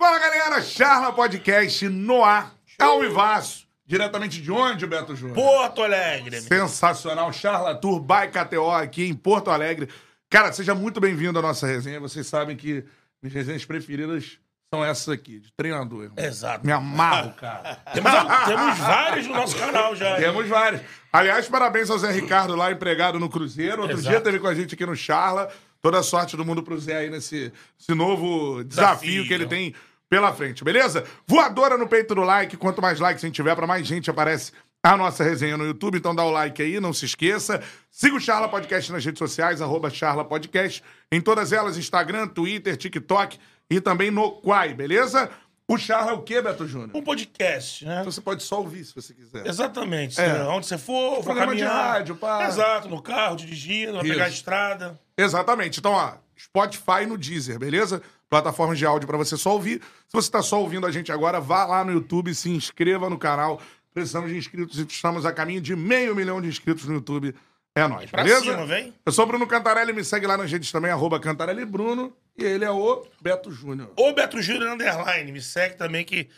Fala galera, Charla Podcast no ar, ao vivaço. Diretamente de onde, Beto Júnior? Porto Alegre. Sensacional, Charla Tour by KTO aqui em Porto Alegre. Cara, seja muito bem-vindo à nossa resenha. Vocês sabem que minhas resenhas preferidas são essas aqui, de treinador. Irmão. Exato. Me amarro, cara. Temos, temos vários no nosso canal já. Temos vários. Aliás, parabéns ao Zé Ricardo lá, empregado no Cruzeiro. Outro Exato. dia teve com a gente aqui no Charla. Toda sorte do mundo pro Zé aí nesse esse novo desafio, Desafio. que ele tem pela frente, beleza? Voadora no peito do like. Quanto mais likes a gente tiver, pra mais gente aparece a nossa resenha no YouTube. Então dá o like aí, não se esqueça. Siga o Charla Podcast nas redes sociais, arroba Charla Podcast. Em todas elas, Instagram, Twitter, TikTok e também no Quai, beleza? O Charla é o quê, Beto Júnior? Um podcast, né? Então você pode só ouvir se você quiser. Exatamente. É. Onde você for, for Programa de caminhar. rádio, pá. Exato, no carro, dirigindo, vai pegar a estrada. Exatamente. Então, ó, Spotify no Deezer, beleza? Plataformas de áudio pra você só ouvir. Se você tá só ouvindo a gente agora, vá lá no YouTube, se inscreva no canal. Precisamos de inscritos, estamos a caminho de meio milhão de inscritos no YouTube. É nóis, Pra beleza? cima, vem. Eu sou Bruno Cantarelli, me segue lá nas redes também, arroba Cantarelli Bruno. E ele é o Beto Júnior. Ô, Beto Júnior Underline, me segue também que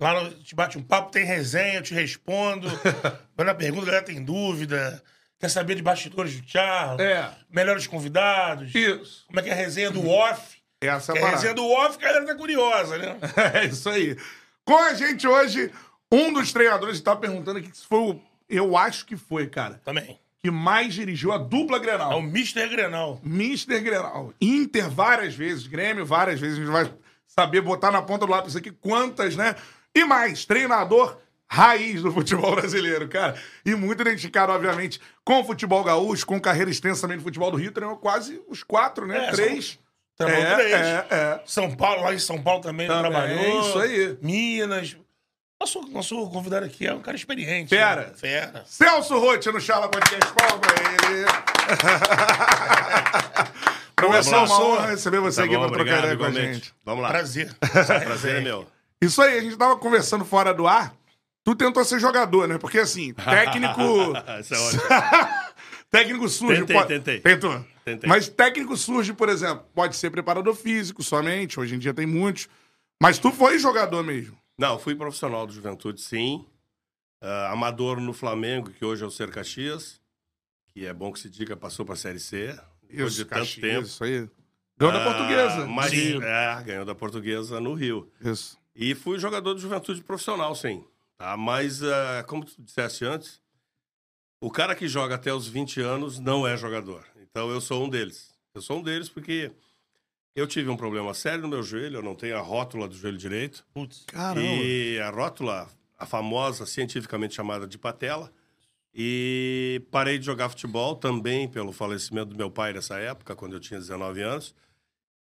lá no Te Bate um Papo tem resenha, eu te respondo. Quando a pergunta, galera tem dúvida. Quer saber de bastidores do Charles? É. Melhores convidados? Isso. Como é que é a resenha do off? Essa é a parada. resenha do off, a galera tá curiosa, né? É isso aí. Com a gente hoje, um dos treinadores está perguntando aqui se foi o. Eu acho que foi, cara. Também. Que mais dirigiu a dupla É o Grenal. Mr. Grenal. Mister Grenal. Inter várias vezes, Grêmio várias vezes. A gente vai saber botar na ponta do lápis aqui quantas, né? E mais, treinador raiz do futebol brasileiro, cara. E muito identificado, obviamente, com o futebol gaúcho, com carreira extensa também no futebol do Rio. Treinou quase os quatro, né? É, Três. Treinou É, três. é, é. São Paulo, lá em São Paulo também, Também, trabalhou. isso aí. Minas. Nosso, nosso convidado aqui é um cara experiente. Fera. né? Fera. Celso Rotti no Charla Podcast. Palma pra ele. Professor, uma Celso. honra receber você Tá aqui bom, pra trocar ideia com a igualmente. gente. Vamos lá. Prazer. Prazer é meu. Isso aí, a gente tava conversando fora do ar. Tu tentou ser jogador, né? Porque assim, técnico. Isso é ótimo. técnico surge. Tentei, pode- tentei. Tentou. Tentei. Mas técnico surge, por exemplo, pode ser preparador físico somente. Hoje em dia tem muitos. Mas tu foi jogador mesmo. Não, fui profissional do Juventude, sim. Ah, amador no Flamengo, que hoje é o Ser Caxias. Que é bom que se diga, passou pra Série C. Depois de tanto Caxias, tempo. Isso aí. Ganhou da Ah, portuguesa. Mas, Sim. é, ganhou da portuguesa no Rio. Isso. E fui jogador do Juventude profissional, sim. Tá? Mas, ah, como tu disseste antes, o cara que joga até os 20 anos não é jogador. Então eu sou um deles. Eu sou um deles porque eu tive um problema sério no meu joelho, eu não tenho a rótula do joelho direito. Putz. Caramba. E a rótula, a famosa, cientificamente chamada de patela. E parei de jogar futebol também pelo falecimento do meu pai nessa época, quando eu tinha 19 anos.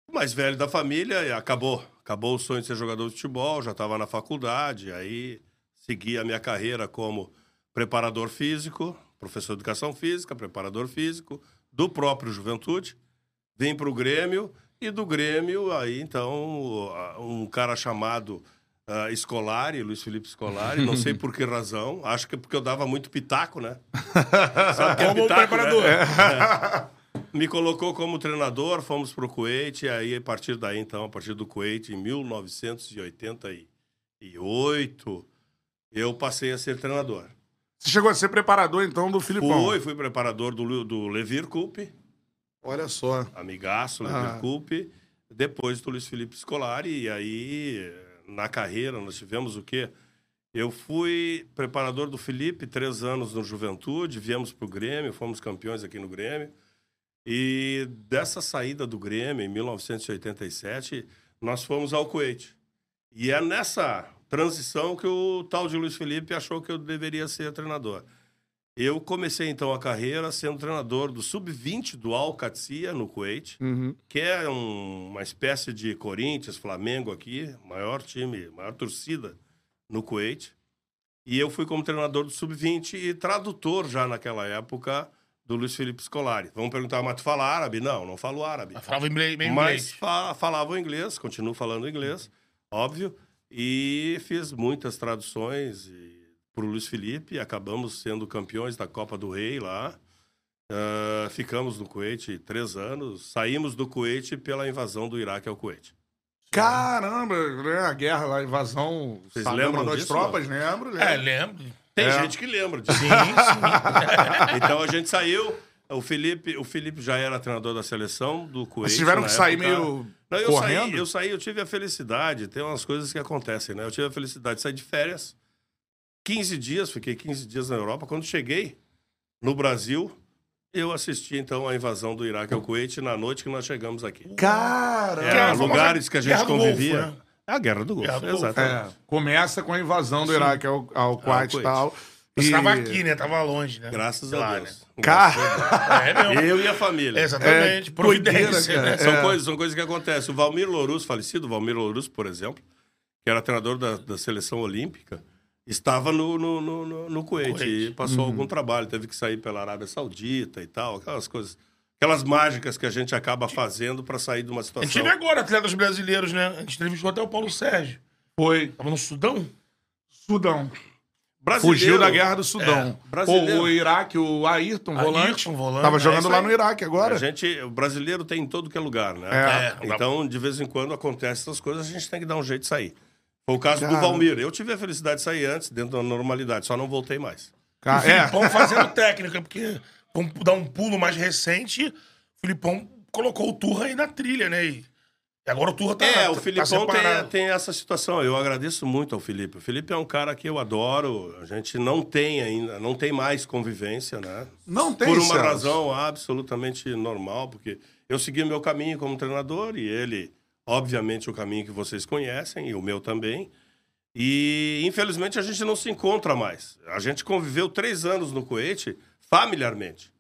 O mais velho da família, e acabou. Acabou o sonho de ser jogador de futebol, já estava na faculdade, aí segui a minha carreira como preparador físico, professor de educação física, preparador físico do próprio Juventude. Vim para o Grêmio e do Grêmio, aí então, um cara chamado ah, Scolari, Luiz Felipe Scolari, não sei por que razão, acho que é porque eu dava muito pitaco, né? Sabe que é Como pitaco, preparador. né? Me colocou como treinador, fomos para o Kuwait, e aí a partir daí, então, a partir do Kuwait, em 1988, eu passei a ser treinador. Você chegou a ser preparador, então, do Filipão. Fui, fui preparador do, do Levir Coupe, Olha só. amigaço, Levir Ah. Coupe, depois do Luiz Felipe Scolari, e aí na carreira, nós tivemos o quê? Eu fui preparador do Felipe, três anos no Juventude, viemos para o Grêmio, fomos campeões aqui no Grêmio. E dessa saída do Grêmio, em 1987, nós fomos ao Kuwait. E é nessa transição que o tal de Luiz Felipe achou que eu deveria ser treinador. Eu comecei então a carreira sendo treinador do sub-20 do Al Qadsiya no Kuwait, Uhum. que é um- uma espécie de Corinthians, Flamengo aqui, maior time, maior torcida no Kuwait. E eu fui como treinador do sub-20 e tradutor já naquela época do Luiz Felipe Scolari. Vamos perguntar, mas tu fala árabe? Não, não falo árabe. Eu falava inglês, Mas fa falava o inglês, continuo falando inglês, óbvio. E fiz muitas traduções para o Luiz Felipe. Acabamos sendo campeões da Copa do Rei lá. Ah, ficamos no Kuwait três anos. Saímos do Kuwait pela invasão do Iraque ao Kuwait. Caramba, né? A guerra lá, a invasão. Vocês Saddam lembram mandou as disso, tropas, lembro, lembro. É, lembro. Tem É. gente que lembra disso. Sim, sim. então a gente saiu. O Felipe, o Felipe já era treinador da seleção do Kuwait. Vocês tiveram que sair época. meio Não, eu correndo? saí, eu saí, eu tive a felicidade, tem umas coisas que acontecem, né? Eu tive a felicidade de sair de férias, 15 dias, fiquei 15 dias na Europa. Quando cheguei no Brasil, eu assisti então a invasão do Iraque ao Kuwait na noite que nós chegamos aqui. Cara, É, a famosa lugares que a gente Guerra do convivia. Golfo, né? É a Guerra do Golfo, Guerra do Golfo. exatamente. É, começa com a invasão do Iraque ao, ao Kuwait e Kuwait. tal. Você E- tava aqui, né? Tava longe, né? Graças Sei a lá, Deus. Cara, né? É mesmo. Eu e a família. Exatamente. É, Providência. doideira, né? cara. São, É. coisas, são coisas que acontecem. O Valmir Louros, falecido Valmir Louros, por exemplo, que era treinador da, da seleção olímpica, estava no, no, no, no, no Kuwait, Kuwait. e passou algum trabalho, teve que sair pela Arábia Saudita e tal, aquelas coisas, aquelas mágicas que a gente acaba fazendo para sair de uma A situação. gente teve agora atletas brasileiros, né? A gente entrevistou até o Paulo Sérgio. Foi Tava no Sudão? Sudão. Brasileiro, Fugiu da guerra do Sudão. É, o, o Iraque, o Ayrton, volante, Ayrton, volante, tava é jogando isso lá no Iraque agora. A gente, o brasileiro tem em todo que é lugar, né? É. Então, de vez em quando acontecem essas coisas, a gente tem que dar um jeito de sair. Foi o caso Cara. do Valmir. Eu tive a felicidade de sair antes, dentro da normalidade, só não voltei mais. Cara, o é, Filipão fazendo técnica, porque vamos dar um pulo mais recente, o Filipão colocou o Turra aí na trilha, né? E agora o Turra tá É, o tá Filipão tem, tem essa situação. Eu agradeço muito ao Felipe. O Felipe é um cara que eu adoro. A gente não tem ainda, não tem mais convivência, né? não tem Por uma Celso. razão absolutamente normal, porque eu segui meu caminho como treinador e ele, obviamente, o caminho que vocês conhecem e o meu também. E, infelizmente, a gente não se encontra mais. A gente conviveu três anos no Kuwait familiarmente,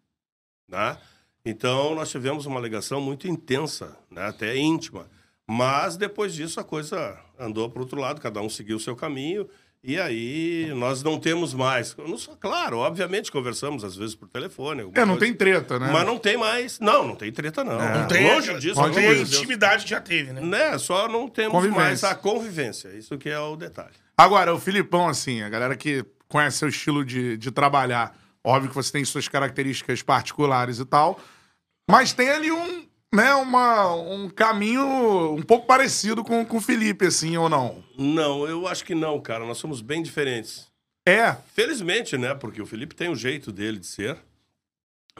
né? Então, nós tivemos uma ligação muito intensa, né? até íntima. Mas, depois disso, a coisa andou para outro lado, cada um seguiu o seu caminho. E aí, nós não temos mais. Não só- Claro, obviamente, conversamos às vezes por telefone. É, não coisa. tem treta, né? Mas não tem mais. Não, não tem treta, não. Não tem, Longe disso, não tem a intimidade que já teve, né? Né? Só não temos mais a convivência. Isso que é o detalhe. Agora, o Filipão, assim, a galera que conhece seu estilo de, de trabalhar, óbvio que você tem suas características particulares e tal, mas tem ali um, né, uma, um caminho um pouco parecido com, com o Felipe, assim, ou não? Não, eu acho que não, cara. Nós somos bem diferentes. É, Felizmente, né? Porque o Felipe tem o jeito dele de ser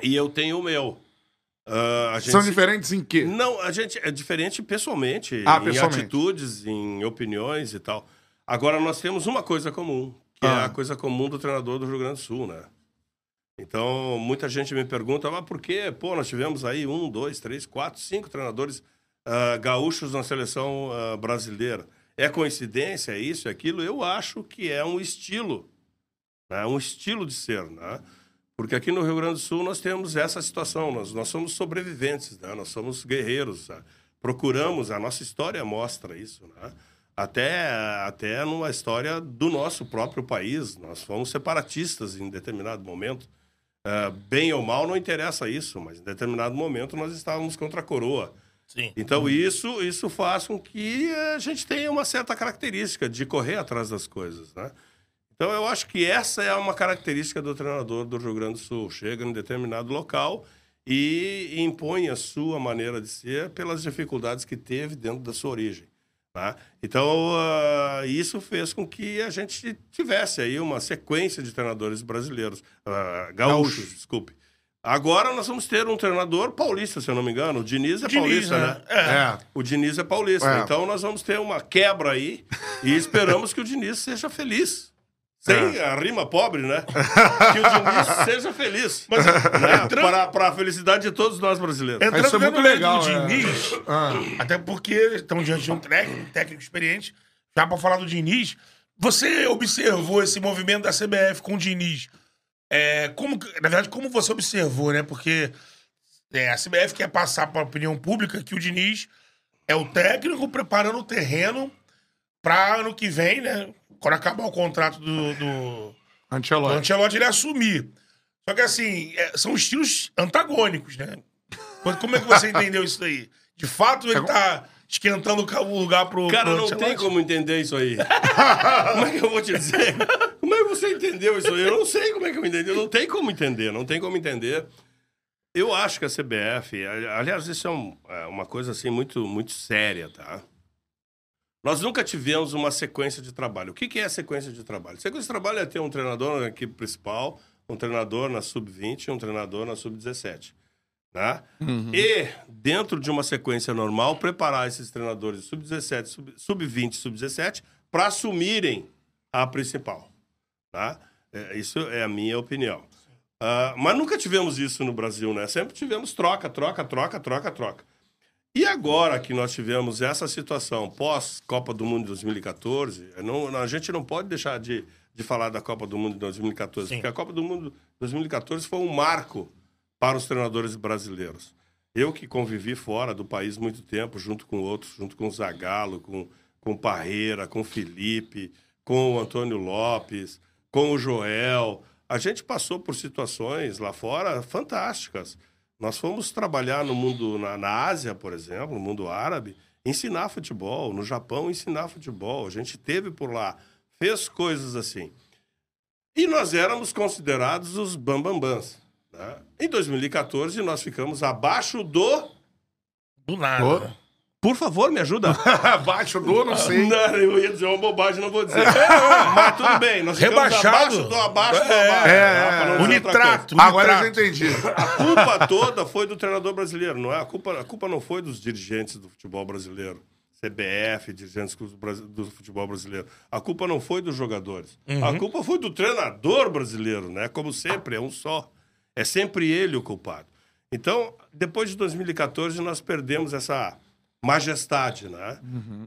e eu tenho o meu. A gente são diferentes em quê? Não, a gente é diferente pessoalmente, Ah, em pessoalmente. atitudes, em opiniões e tal. Agora, nós temos uma coisa comum, que é Ah. a coisa comum do treinador do Rio Grande do Sul, né? Então, muita gente me pergunta, mas por quê? Pô, nós tivemos aí um, dois, três, quatro, cinco treinadores ah, gaúchos na seleção ah, brasileira. É coincidência, é isso, é aquilo? Eu acho que é um estilo, né? um estilo de ser, né? Porque aqui no Rio Grande do Sul nós temos essa situação, nós, nós somos sobreviventes, né? nós somos guerreiros, né? procuramos, a nossa história mostra isso, né? até, até numa história do nosso próprio país, nós fomos separatistas em determinado momento, Ah, bem ou mal não interessa isso, mas em determinado momento nós estávamos contra a coroa. Sim. Então isso, isso faz com que a gente tenha uma certa característica de correr atrás das coisas, né? Então eu acho que essa é uma característica do treinador do Rio Grande do Sul. Chega em determinado local e impõe a sua maneira de ser pelas dificuldades que teve dentro da sua origem. Tá? Então, ah, isso fez com que a gente tivesse aí uma sequência de treinadores brasileiros, ah, gaúchos, Gaúchos. desculpe, Agora nós vamos ter um treinador paulista, se eu não me engano. O Diniz é Diniz, paulista, né? né? É. É. O Diniz é paulista. É. Então nós vamos ter uma quebra aí e esperamos que o Diniz seja feliz. Sem É. a rima pobre, né? que o Diniz seja feliz. Mas, né? entrando- para, para a felicidade de todos nós brasileiros. Isso é Entrando muito legal, do é. Diniz, Ah. até porque estamos diante de um técnico, técnico experiente, já para falar do Diniz, você observou esse movimento da CBF com o Diniz? É, como, na verdade, como você observou, né? Porque é, a CBF quer passar para a opinião pública que o Diniz é o técnico preparando o terreno para ano que vem, né? Quando acabar o contrato do- do, Ancelotti. Ancelotti ele assumir. Só que assim, é, são estilos antagônicos, né? Mas Como é que você entendeu isso aí? De fato, ele tá esquentando o lugar pro. Cara, pro não Ancelotti? tem como entender isso aí. como é que eu vou te dizer? Como é que você entendeu isso aí? Eu não sei como é que eu entendi. Não tem como entender, não tem como entender. Eu acho que a CBF, aliás, isso é, um- é uma coisa assim muito, muito séria, tá? Nós nunca tivemos uma sequência de trabalho. O que, que é a sequência de trabalho? Sequência de trabalho é ter um treinador na equipe principal, um treinador na sub-20 e um treinador na sub-17. Né? E, dentro de uma sequência normal, preparar esses treinadores sub-17, sub- sub-20 e sub-17 para assumirem a principal. Tá? É, isso é a minha opinião. Ah, mas nunca tivemos isso no Brasil, né? Sempre tivemos troca, troca, troca, troca, troca. E agora que nós tivemos essa situação pós-Copa do Mundo de 2014, não- a gente não pode deixar de, de falar da Copa do Mundo de 2014, Sim. porque a Copa do Mundo de 2014 foi um marco para os treinadores brasileiros. Eu que convivi fora do país muito tempo, junto com outros, junto com o Zagallo, com, com Parreira, com Felipe, com o Antônio Lopes, com o Joel. A gente passou por situações lá fora fantásticas. Nós fomos trabalhar no mundo, na, na Ásia, por exemplo, no mundo árabe, ensinar futebol. No Japão, ensinar futebol. A gente teve por lá, fez coisas assim. E nós éramos considerados os bambambãs. Né? Em 2014, nós ficamos abaixo do. Do nada. Por favor, me ajuda. Abaixo do, não sei. Não, eu ia dizer uma bobagem, não vou dizer. Mas tudo bem, nós Rebaixado. abaixo do abaixo do É, abaixo. é, é. O nitrato. Agora eu entendi. A culpa toda foi do treinador brasileiro, não é? A culpa, a culpa não foi dos dirigentes do futebol brasileiro. CBF, dirigentes do futebol brasileiro. A culpa não foi dos jogadores. A culpa foi do treinador brasileiro, né? Como sempre, é um só. É sempre ele o culpado. Então, depois de 2014, nós perdemos essa majestade, né?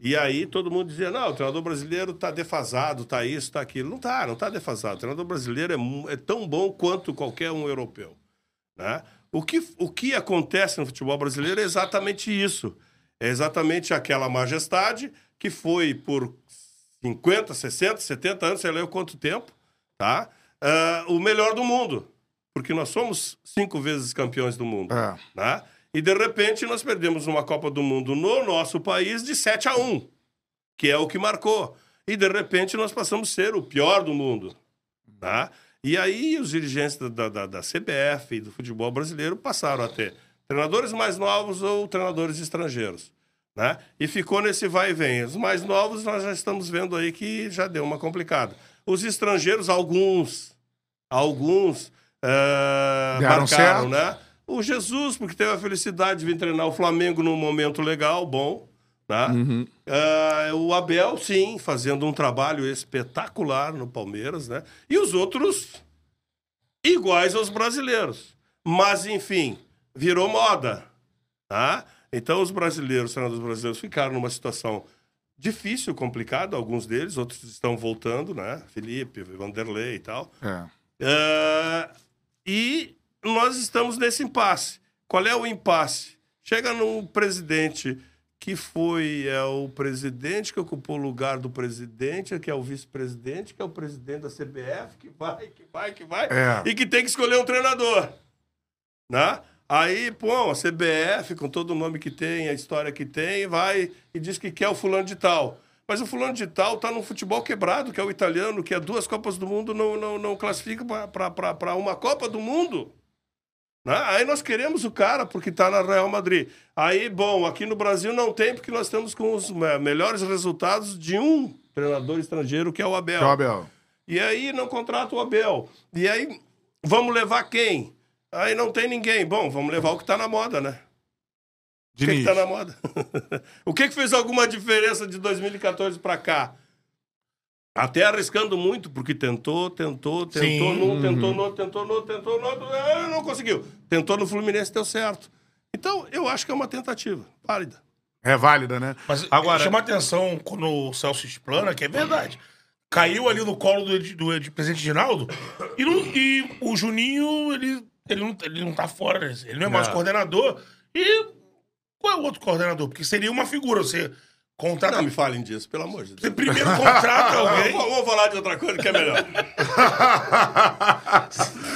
E aí todo mundo dizia, não, o treinador brasileiro tá defasado, tá isso, tá aquilo. Não tá, não tá defasado. O treinador brasileiro é, é tão bom quanto qualquer um europeu. Né? O, que, o que acontece no futebol brasileiro é exatamente isso. É exatamente aquela majestade que foi por 50, 60, 70 anos, sei lá quanto tempo, tá? Ah, o melhor do mundo. Porque nós somos cinco vezes campeões do mundo. É. Né? E de repente nós perdemos uma Copa do Mundo no nosso país de 7 a 1, que é o que marcou. E de repente nós passamos a ser o pior do mundo. Tá? E aí os dirigentes da, da, da- CBF e do futebol brasileiro passaram a ter treinadores mais novos ou treinadores estrangeiros. Né? E ficou nesse vai e vem. Os mais novos nós já estamos vendo aí que já deu uma complicada. Os estrangeiros, alguns, alguns Deram marcaram, certo. né? O Jesus, porque teve a felicidade de vir treinar o Flamengo num momento legal, bom. Né? Ah, o Abel, sim, fazendo um trabalho espetacular no Palmeiras, né? E os outros iguais aos brasileiros. Mas, enfim, virou moda. Tá? Então, os brasileiros, os treinadores brasileiros, ficaram numa situação difícil, complicada, alguns deles, outros estão voltando, né? Felipe, Vanderlei e tal. É. Ah, e nós estamos nesse impasse. Qual é o impasse? Chega num presidente que foi é o presidente que ocupou o lugar do presidente, que é o vice-presidente, que é o presidente da CBF, que vai, que vai, que vai, É. e que tem que escolher um treinador. Né? Aí, pô, a CBF, com todo o nome que tem, a história que tem, vai e diz que quer o fulano de tal. Mas o fulano de tal tá no futebol quebrado, que é o italiano, que é duas Copas do Mundo, não, não, não classifica para uma Copa do Mundo. Né? Aí nós queremos o cara porque tá na Real Madrid. Aí, bom, aqui no Brasil não tem, porque nós estamos com os eh, melhores resultados de um treinador estrangeiro, que é o Abel. Tchau, Abel. E aí não contrata o Abel. E aí vamos levar quem? Aí não tem ninguém. Bom, vamos levar o que tá na moda, né? O que, que Diniz. tá na moda? o que, que fez alguma diferença de 2014 pra cá? Até arriscando muito, porque tentou, tentou, tentou Sim. num, tentou no outro, tentou no outro, tentou no outro, ah, não conseguiu. Tentou no Fluminense, deu certo. Então, eu acho que é uma tentativa válida. É válida, né? Mas Agora, chama atenção quando o Celso explana, que é verdade. Caiu ali no colo do, do, Ed- presidente Ginaldo e, não- e o Juninho, ele, ele, não, ele não tá fora, ele não é mais É. coordenador. E qual é o outro coordenador? Porque seria uma figura, você contrata... Não me falem disso, pelo amor de Você Deus. primeiro contrata alguém... vamos falar de outra coisa que é melhor.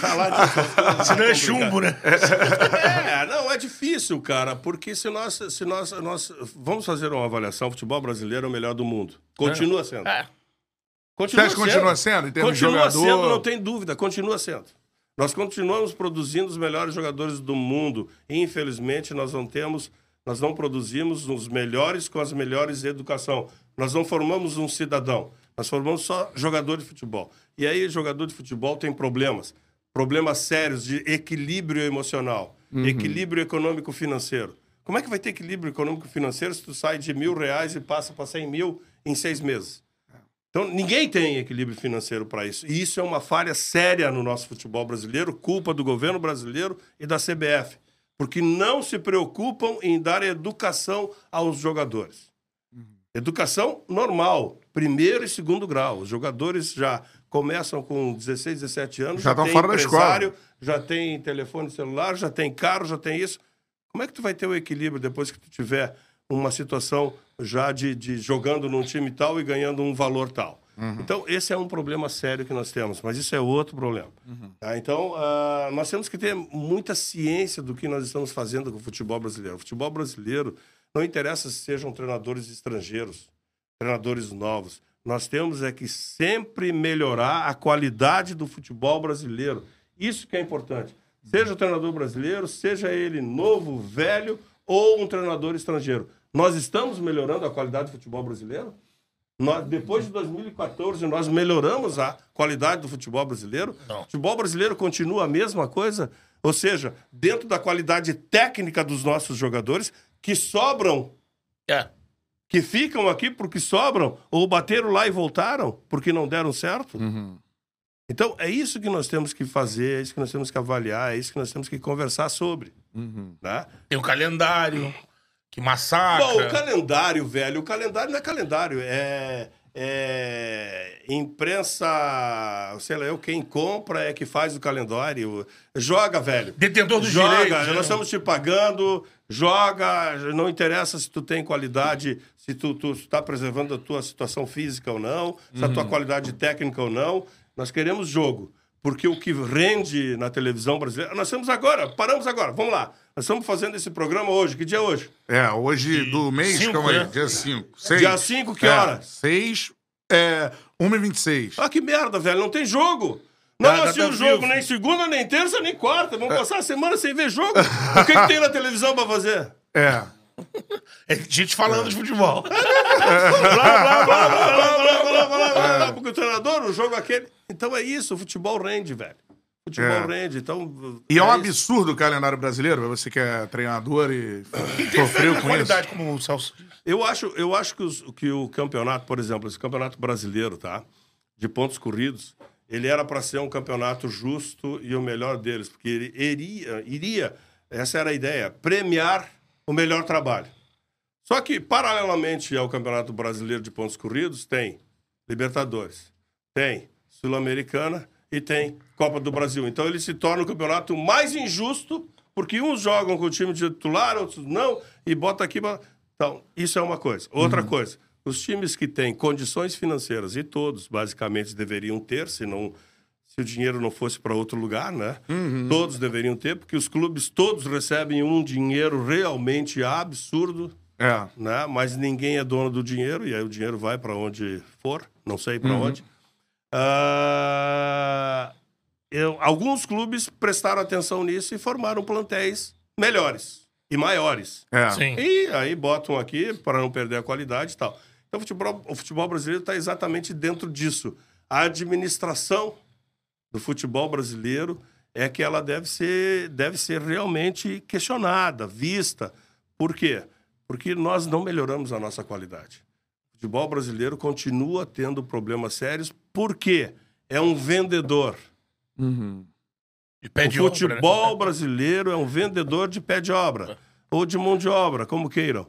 falar disso. Senão é chumbo, né? É, não, é difícil, cara, porque se nós, se nós, nós vamos fazer uma avaliação, o futebol brasileiro é o melhor do mundo. Continua sendo. É. Continua Você que continua sendo, em termos de continua jogador? sendo, não tem dúvida, continua sendo. Nós continuamos produzindo os melhores jogadores do mundo. Infelizmente, nós não temos, nós não produzimos os melhores com as melhores educação. Nós não formamos um cidadão. Nós formamos só jogador de futebol. E aí, jogador de futebol tem problemas. Problemas sérios de equilíbrio emocional, equilíbrio econômico-financeiro. Como é que vai ter equilíbrio econômico-financeiro se tu sai de mil reais e passa para 100 mil em seis meses? Então, ninguém tem equilíbrio financeiro para isso. E isso é uma falha séria no nosso futebol brasileiro, culpa do governo brasileiro e da CBF, porque não se preocupam em dar educação aos jogadores. Educação normal, primeiro e segundo grau. Os jogadores já começam com 16, 17 anos, Já já, estão tem fora da escola. empresário, já tem telefone celular, já tem carro, já tem isso. Como é que tu vai ter o equilíbrio depois que tu tiver uma situação já de, de jogando num time tal e ganhando um valor tal? Então, esse é um problema sério que nós temos, mas isso é outro problema. Tá? Então, ah, nós temos que ter muita ciência do que nós estamos fazendo com o futebol brasileiro. O futebol brasileiro não interessa se sejam treinadores estrangeiros, treinadores novos. Nós temos é que sempre melhorar a qualidade do futebol brasileiro. Isso que é importante. Seja o treinador brasileiro, seja ele novo, velho ou um treinador estrangeiro. Nós estamos melhorando a qualidade do futebol brasileiro? Nós, depois de 2014, nós melhoramos a qualidade do futebol brasileiro? Não. O futebol brasileiro continua a mesma coisa? Ou seja, dentro da qualidade técnica dos nossos jogadores, que sobram É. que ficam aqui porque sobram, ou bateram lá e voltaram porque não deram certo. Então, é isso que nós temos que fazer, é isso que nós temos que avaliar, é isso que nós temos que conversar sobre. Né? Tem o calendário, que massacra. Bom, o calendário, velho, o calendário não é calendário, é, é imprensa, sei lá, eu quem compra é que faz o calendário. Joga, velho. Detentor dos joga, direitos, né? nós estamos te pagando, joga, não interessa se tu tem qualidade, se tu, tu está preservando a tua situação física ou não, se a tua Uhum. qualidade técnica ou não. Nós queremos jogo. Porque o que rende na televisão brasileira. Nós estamos agora, paramos agora, vamos lá. Nós estamos fazendo esse programa hoje. Que dia é hoje? É, hoje do mês, Cinco, calma aí, né? dia 5. Seis. Dia 5, que É, hora? 6, é, 1h26. Ah, que merda, velho. Não tem jogo. Não assistiu tá o jogo vivo. nem segunda, nem terça, nem quarta. Vamos passar a semana sem ver jogo. O que, que tem na televisão pra fazer? É. É gente falando de futebol. Blá, blá, blá, blá, blá, blá, blá, blá, blá, Porque o treinador, o jogo é aquele. Então é isso, o futebol rende, velho. O futebol É. rende. Então, E é um isso. absurdo o calendário brasileiro, você que é treinador e sofreu com qualidade, isso. como o Celso. Eu acho, eu acho que, os- que o campeonato, por exemplo, esse campeonato brasileiro, tá? De pontos corridos, ele era para ser um campeonato justo e o melhor deles, porque ele iria, iria, essa era a ideia, premiar o melhor trabalho. Só que, paralelamente ao Campeonato Brasileiro de Pontos Corridos, tem Libertadores, tem Sul-Americana e tem Copa do Brasil. Então ele se torna o campeonato mais injusto, porque uns jogam com o time titular, outros não, e bota aqui. Então, isso é uma coisa. Outra coisa, os times que têm condições financeiras, e todos basicamente deveriam ter, se não. Se o dinheiro não fosse para outro lugar, né? Todos deveriam ter, porque os clubes todos recebem um dinheiro realmente absurdo É. né? Mas ninguém é dono do dinheiro e aí o dinheiro vai para onde for, não sei para onde. Ah, eu- alguns clubes prestaram atenção nisso e formaram plantéis melhores e maiores. É. Sim. E aí botam aqui para não perder a qualidade e tal. Então o futebol, o futebol brasileiro está exatamente dentro disso. A administração do futebol brasileiro é que ela deve ser, deve ser realmente questionada, vista. Por quê? Porque nós não melhoramos a nossa qualidade. O futebol brasileiro continua tendo problemas sérios, porque é um vendedor. De pé de o obra, né? futebol brasileiro é um vendedor de pé de obra ou de mão de obra, como queiram,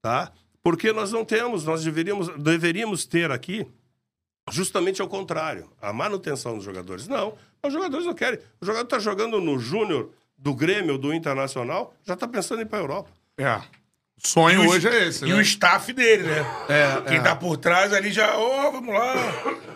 tá? Porque nós não temos, nós deveríamos, deveríamos ter aqui justamente ao contrário, a manutenção dos jogadores. Não, os jogadores não querem. O jogador está jogando no Júnior do Grêmio, do Internacional, já está pensando em ir para a Europa. É. O sonho o- hoje é esse, E né? o staff dele, né? É, Quem é. tá por trás ali já, ó, vamos lá.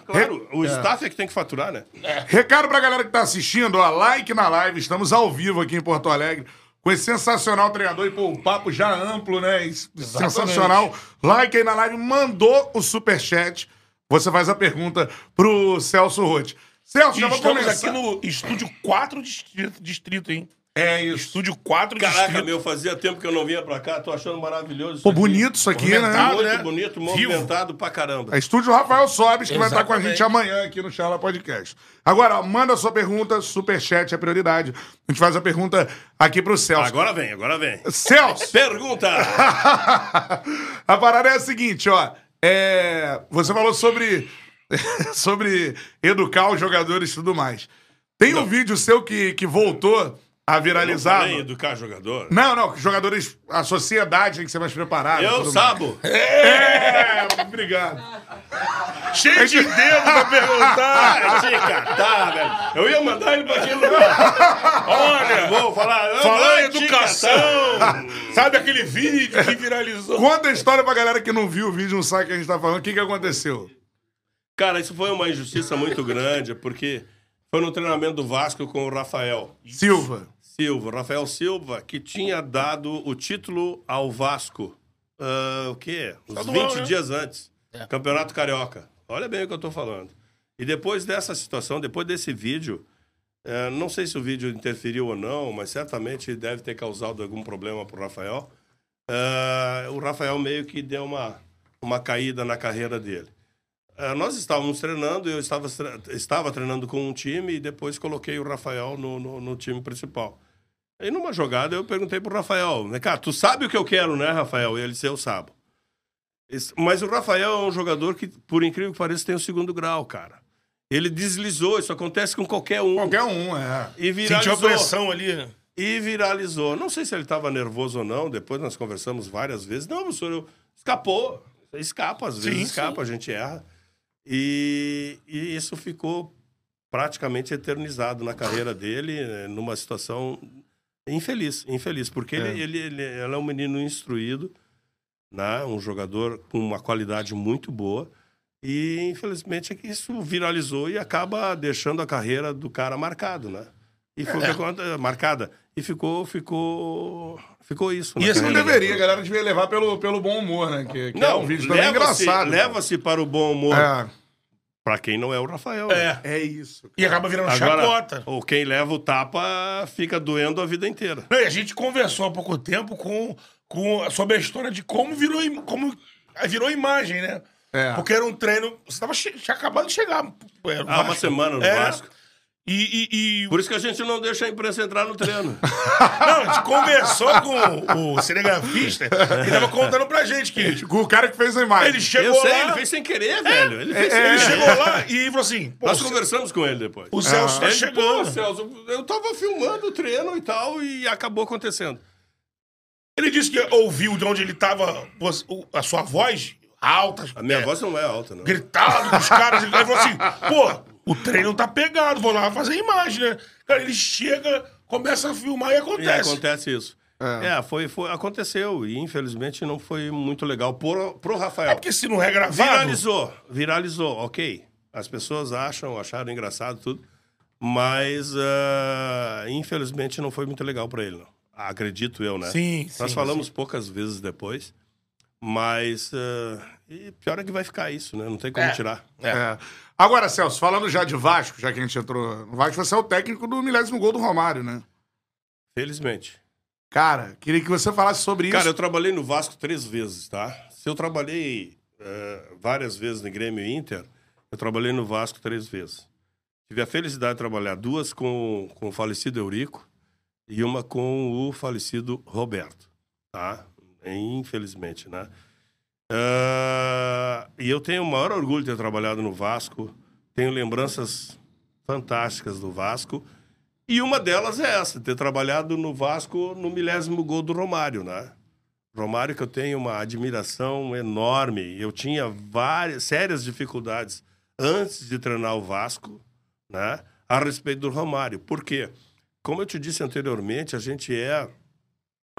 Claro, o staff é que tem que faturar, né? Recado pra galera que tá assistindo, ó, like na live, estamos ao vivo aqui em Porto Alegre, com esse sensacional treinador e pô, o papo já amplo, né? Isso- Sensacional. Like aí na live, mandou o superchat, você faz a pergunta pro Celso Rotti. Celso, já vou estamos começar. aqui no estúdio 4 distrito, distrito, hein? É isso. Estúdio 4 Caraca, distrito. meu, fazia tempo que eu não vinha pra cá, tô achando maravilhoso. isso Pô, aqui. bonito isso aqui, né? Muito né? bonito, Vivo. movimentado pra caramba. É estúdio Rafael Sobes, que vai estar com a gente Exatamente. amanhã aqui no Charla Podcast. Agora, ó, manda a sua pergunta, superchat é prioridade. A gente faz a pergunta aqui pro Celso. Agora vem, agora vem. Celso! Pergunta! a parada é a seguinte, ó. É, você falou sobre, sobre educar os jogadores e tudo mais. Tem um vídeo seu que, que voltou a viralizar. Não educar jogador. Não, não, jogadores, a sociedade tem que ser mais preparada. Eu sabo. É, obrigado. Cheio de dedo pra perguntar. Ah, te catar, velho. Eu ia mandar ele pra aquele lugar. Olha, Vou falar. falar educação. catar. Sabe aquele vídeo que viralizou? Conta a história pra galera que não viu o vídeo, não sabe o que a gente tá falando. O que, que aconteceu? Cara, isso foi uma injustiça muito grande, porque foi no treinamento do Vasco com o Rafael Silva. Silva. Rafael Silva, que tinha dado o título ao Vasco. ah, o quê? Uns Estadual, 20 né? dias antes. Campeonato Carioca. Olha bem o que eu tô falando. E depois dessa situação, depois desse vídeo, eh, não sei se o vídeo interferiu ou não, mas certamente deve ter causado algum problema pro Rafael. Ah, o Rafael meio que deu uma, uma caída na carreira dele. Ah, nós estávamos treinando, eu estava, estava treinando com um time e depois coloquei o Rafael no, no, no time principal. Aí numa jogada eu perguntei pro Rafael, né, cara, tu sabe o que eu quero, né, Rafael? E ele disse, eu sabo. Mas o Rafael é um jogador que, por incrível que pareça, tem o segundo grau, cara. Ele deslizou, isso acontece com qualquer um. Qualquer um, é. E Sentiu a viralizou. pressão ali. né? E viralizou. Não sei se ele estava nervoso ou não, depois nós conversamos várias vezes. Não, professor, eu... escapou. Escapa, às vezes Sim, escapa, a gente erra. E, e isso ficou praticamente eternizado na carreira dele, eh, numa situação infeliz, infeliz, porque É. ele, ele, ele, ele é um menino instruído, né? um jogador com uma qualidade muito boa, e infelizmente é que isso viralizou e acaba deixando a carreira do cara marcado, né? E foi o que aconte- marcada. E ficou, ficou, ficou isso. E esse não deveria, a galera devia levar pelo, pelo bom humor, né? Que, que é Não, um vídeo também leva-se engraçado. leva-se para o bom humor, É, para quem não é o Rafael. né? É. é isso. E acaba virando Agora, chacota. ou quem leva o tapa fica doendo a vida inteira. Não, e a gente conversou há pouco tempo com, com, sobre a história de como virou, como virou imagem, né? É. Porque era um treino. Você tava che tinha acabado de chegar. Era o Há uma semana no É. Vasco. E, e, e- Por isso que a gente não deixa a imprensa entrar no treino. Não, a gente conversou com o cinegrafista e tava contando pra gente que O cara que fez a imagem. ele chegou Eu sei, lá. ele fez sem querer, velho. Ele fez sem Ele querer. chegou lá e falou assim: Nós conversamos com ele depois. o Celso tá Ele, pô, chegando. Celso, eu tava filmando o treino e tal, e acabou acontecendo. Ele disse que ouviu de onde ele tava a sua voz alta. A minha é, voz não é alta, não. Gritado com os caras. Ele falou assim: pô, o treino tá pegado, vou lá fazer imagem, né? Cara, ele chega, começa a filmar e E acontece. acontece isso. É. É, foi, foi, aconteceu. E infelizmente não foi muito legal pro, pro Rafael. É porque se não é gravado. Viralizou, viralizou, ok. As pessoas acham, acharam engraçado tudo, mas ah, infelizmente não foi muito legal pra ele, não. Acredito eu, né? Sim, Nós sim, falamos poucas vezes depois, mas e pior é que vai ficar isso, né? Não tem como É. tirar. É. Agora, Celso, falando já de Vasco, já que a gente entrou no Vasco, você é o técnico do milésimo gol do Romário, né? Felizmente. Cara, queria que você falasse sobre Cara, eu isso. trabalhei no Vasco três vezes, tá? Se eu trabalhei eh, várias vezes no Grêmio e Inter, eu trabalhei no Vasco três vezes. Tive a felicidade de trabalhar duas com, com o falecido Eurico e uma com o falecido Roberto, tá? Infelizmente, né? Uh, e eu tenho o maior orgulho de ter trabalhado no Vasco. Tenho lembranças fantásticas do Vasco. E uma delas é essa, ter trabalhado no Vasco no milésimo gol do Romário, né? Romário que eu tenho uma admiração enorme. Eu tinha várias sérias dificuldades antes de treinar o Vasco, né? A respeito do Romário. Por quê? Como eu te disse anteriormente, a gente é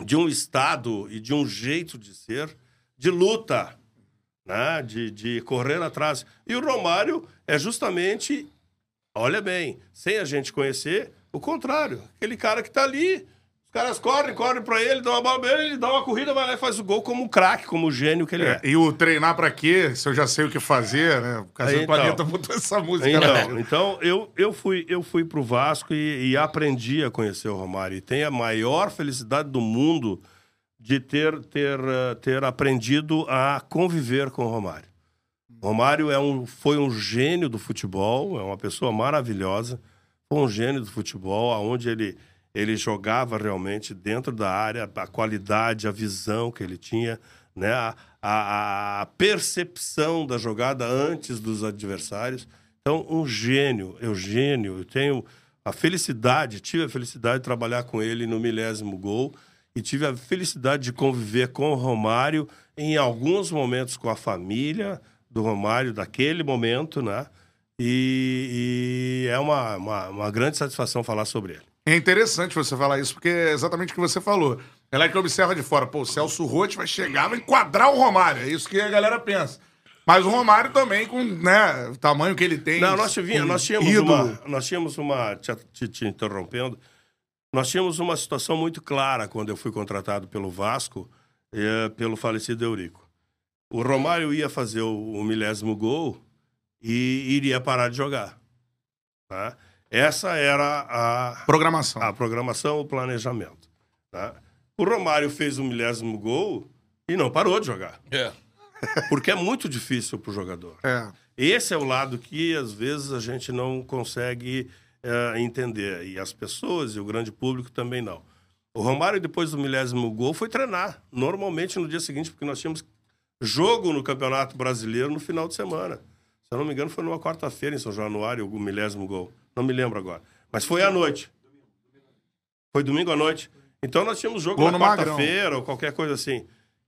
de um estado e de um jeito de ser de luta, né? de, de correr atrás. E o Romário é justamente, olha bem, sem a gente conhecer, o contrário. Aquele cara que está ali, os caras correm, correm para ele, dão uma bola pra ele, ele dá uma corrida, vai lá e faz o gol como um craque, como o gênio que ele é. é. E o treinar para quê? Se eu já sei o que fazer, né? O Casino então, Planeta botou essa música. Então, então eu, eu, fui, eu fui pro Vasco e, e aprendi a conhecer o Romário. E tenho a maior felicidade do mundo de ter, ter, eh, ter aprendido a conviver com o Romário. Romário é um, foi um gênio do futebol, é uma pessoa maravilhosa, foi um gênio do futebol, aonde ele, ele jogava realmente dentro da área, a qualidade, a visão que ele tinha, né? a, a, a percepção da jogada antes dos adversários. Então, um gênio, eu gênio, eu tenho a felicidade, tive a felicidade de trabalhar com ele no milésimo gol e tive a felicidade de conviver com o Romário em alguns momentos com a família do Romário daquele momento, né? E, e é uma, uma, uma, grande satisfação falar sobre ele. É interessante você falar isso, porque é exatamente o que você falou. Ela é que observa de fora, pô, o Celso Rotti vai chegar, vai enquadrar o Romário. É isso que a galera pensa. Mas o Romário também, com né, o tamanho que ele tem. Não, nós, nós tínhamos uma. Nós tínhamos uma. Te, te, te interrompendo. Nós tínhamos uma situação muito clara quando eu fui contratado pelo Vasco, eh, pelo falecido Eurico. O Romário ia fazer o, o, milésimo gol e iria parar de jogar. Tá? Essa era a programação, a programação, o planejamento. Tá? O Romário fez o milésimo gol e não parou de jogar. É. Porque é muito difícil para o jogador. É. Esse é o lado que às vezes a gente não consegue é, entender. E as pessoas e o grande público também não. O Romário, depois do milésimo gol, foi treinar. Normalmente no dia seguinte, porque nós tínhamos jogo no Campeonato Brasileiro no final de semana. Se eu não me engano, foi numa quarta-feira em São Januário, o milésimo gol. Não me lembro agora. Mas foi à noite. Foi domingo à noite. Então nós tínhamos jogo gol na quarta-feira ou qualquer coisa assim.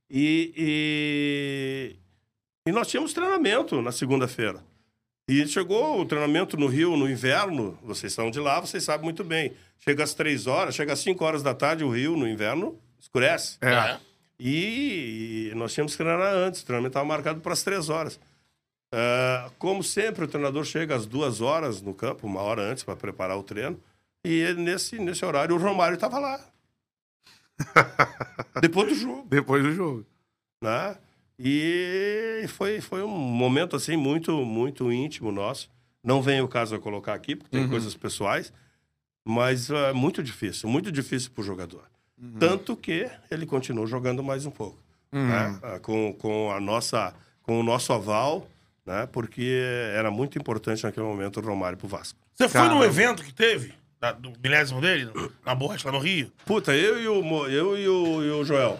E, e, e nós tínhamos treinamento na segunda-feira. E chegou o treinamento no Rio no inverno, vocês são de lá, vocês sabem muito bem. Chega às três horas, chega às cinco horas da tarde, o Rio no inverno escurece. É. E, e nós tínhamos que treinar antes, o treinamento estava marcado para as três horas. Uh, como sempre, o treinador chega às duas horas no campo, uma hora antes, para preparar o treino. E nesse, nesse horário o Romário estava lá. Depois do jogo. Depois do jogo. Né? E foi, foi um momento assim muito muito íntimo nosso. Não vem o caso a colocar aqui, porque tem uhum. coisas pessoais, mas é uh, muito difícil, muito difícil para o jogador. Uhum. Tanto que ele continuou jogando mais um pouco, uhum. né? uh, com, com, a nossa, com o nosso aval, né? porque era muito importante naquele momento o Romário para o Vasco. Você foi no evento que teve? Da, do milésimo dele, na borracha lá no Rio? Puta, eu e o, eu e o, e o Joel.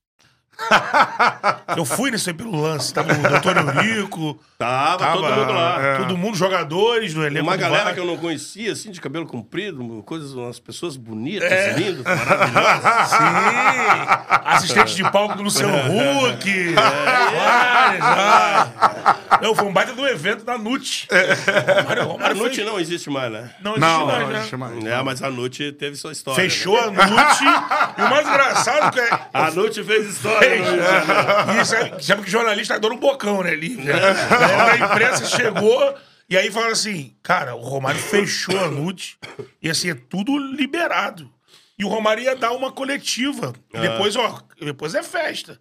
Eu fui nesse aí pelo lance. Tava o doutor Eurico. Tava, todo mundo lá. é. Todo mundo, jogadores do elenco. Uma galera VAR. que eu não conhecia, assim, de cabelo comprido, coisas, umas pessoas bonitas, É. lindas, maravilhosas. Sim! Assistente de palco do Luciano Huck. Várias, várias. Não, foi um baita do evento da NUT. Romário, A fez- não existe mais, né? Não existe Não, mais, não né? existe mais. É, mas a Nute teve sua história. Fechou Né? a NUT. e o mais engraçado é que A Nute fez história. Janeiro. E sabe, sabe que jornalista adora um bocão, né? Ali, né? A imprensa chegou e aí fala assim: cara, o Romário fechou a NUT e assim, é tudo liberado. E o Romário ia dar uma coletiva. E depois, ó, depois é festa.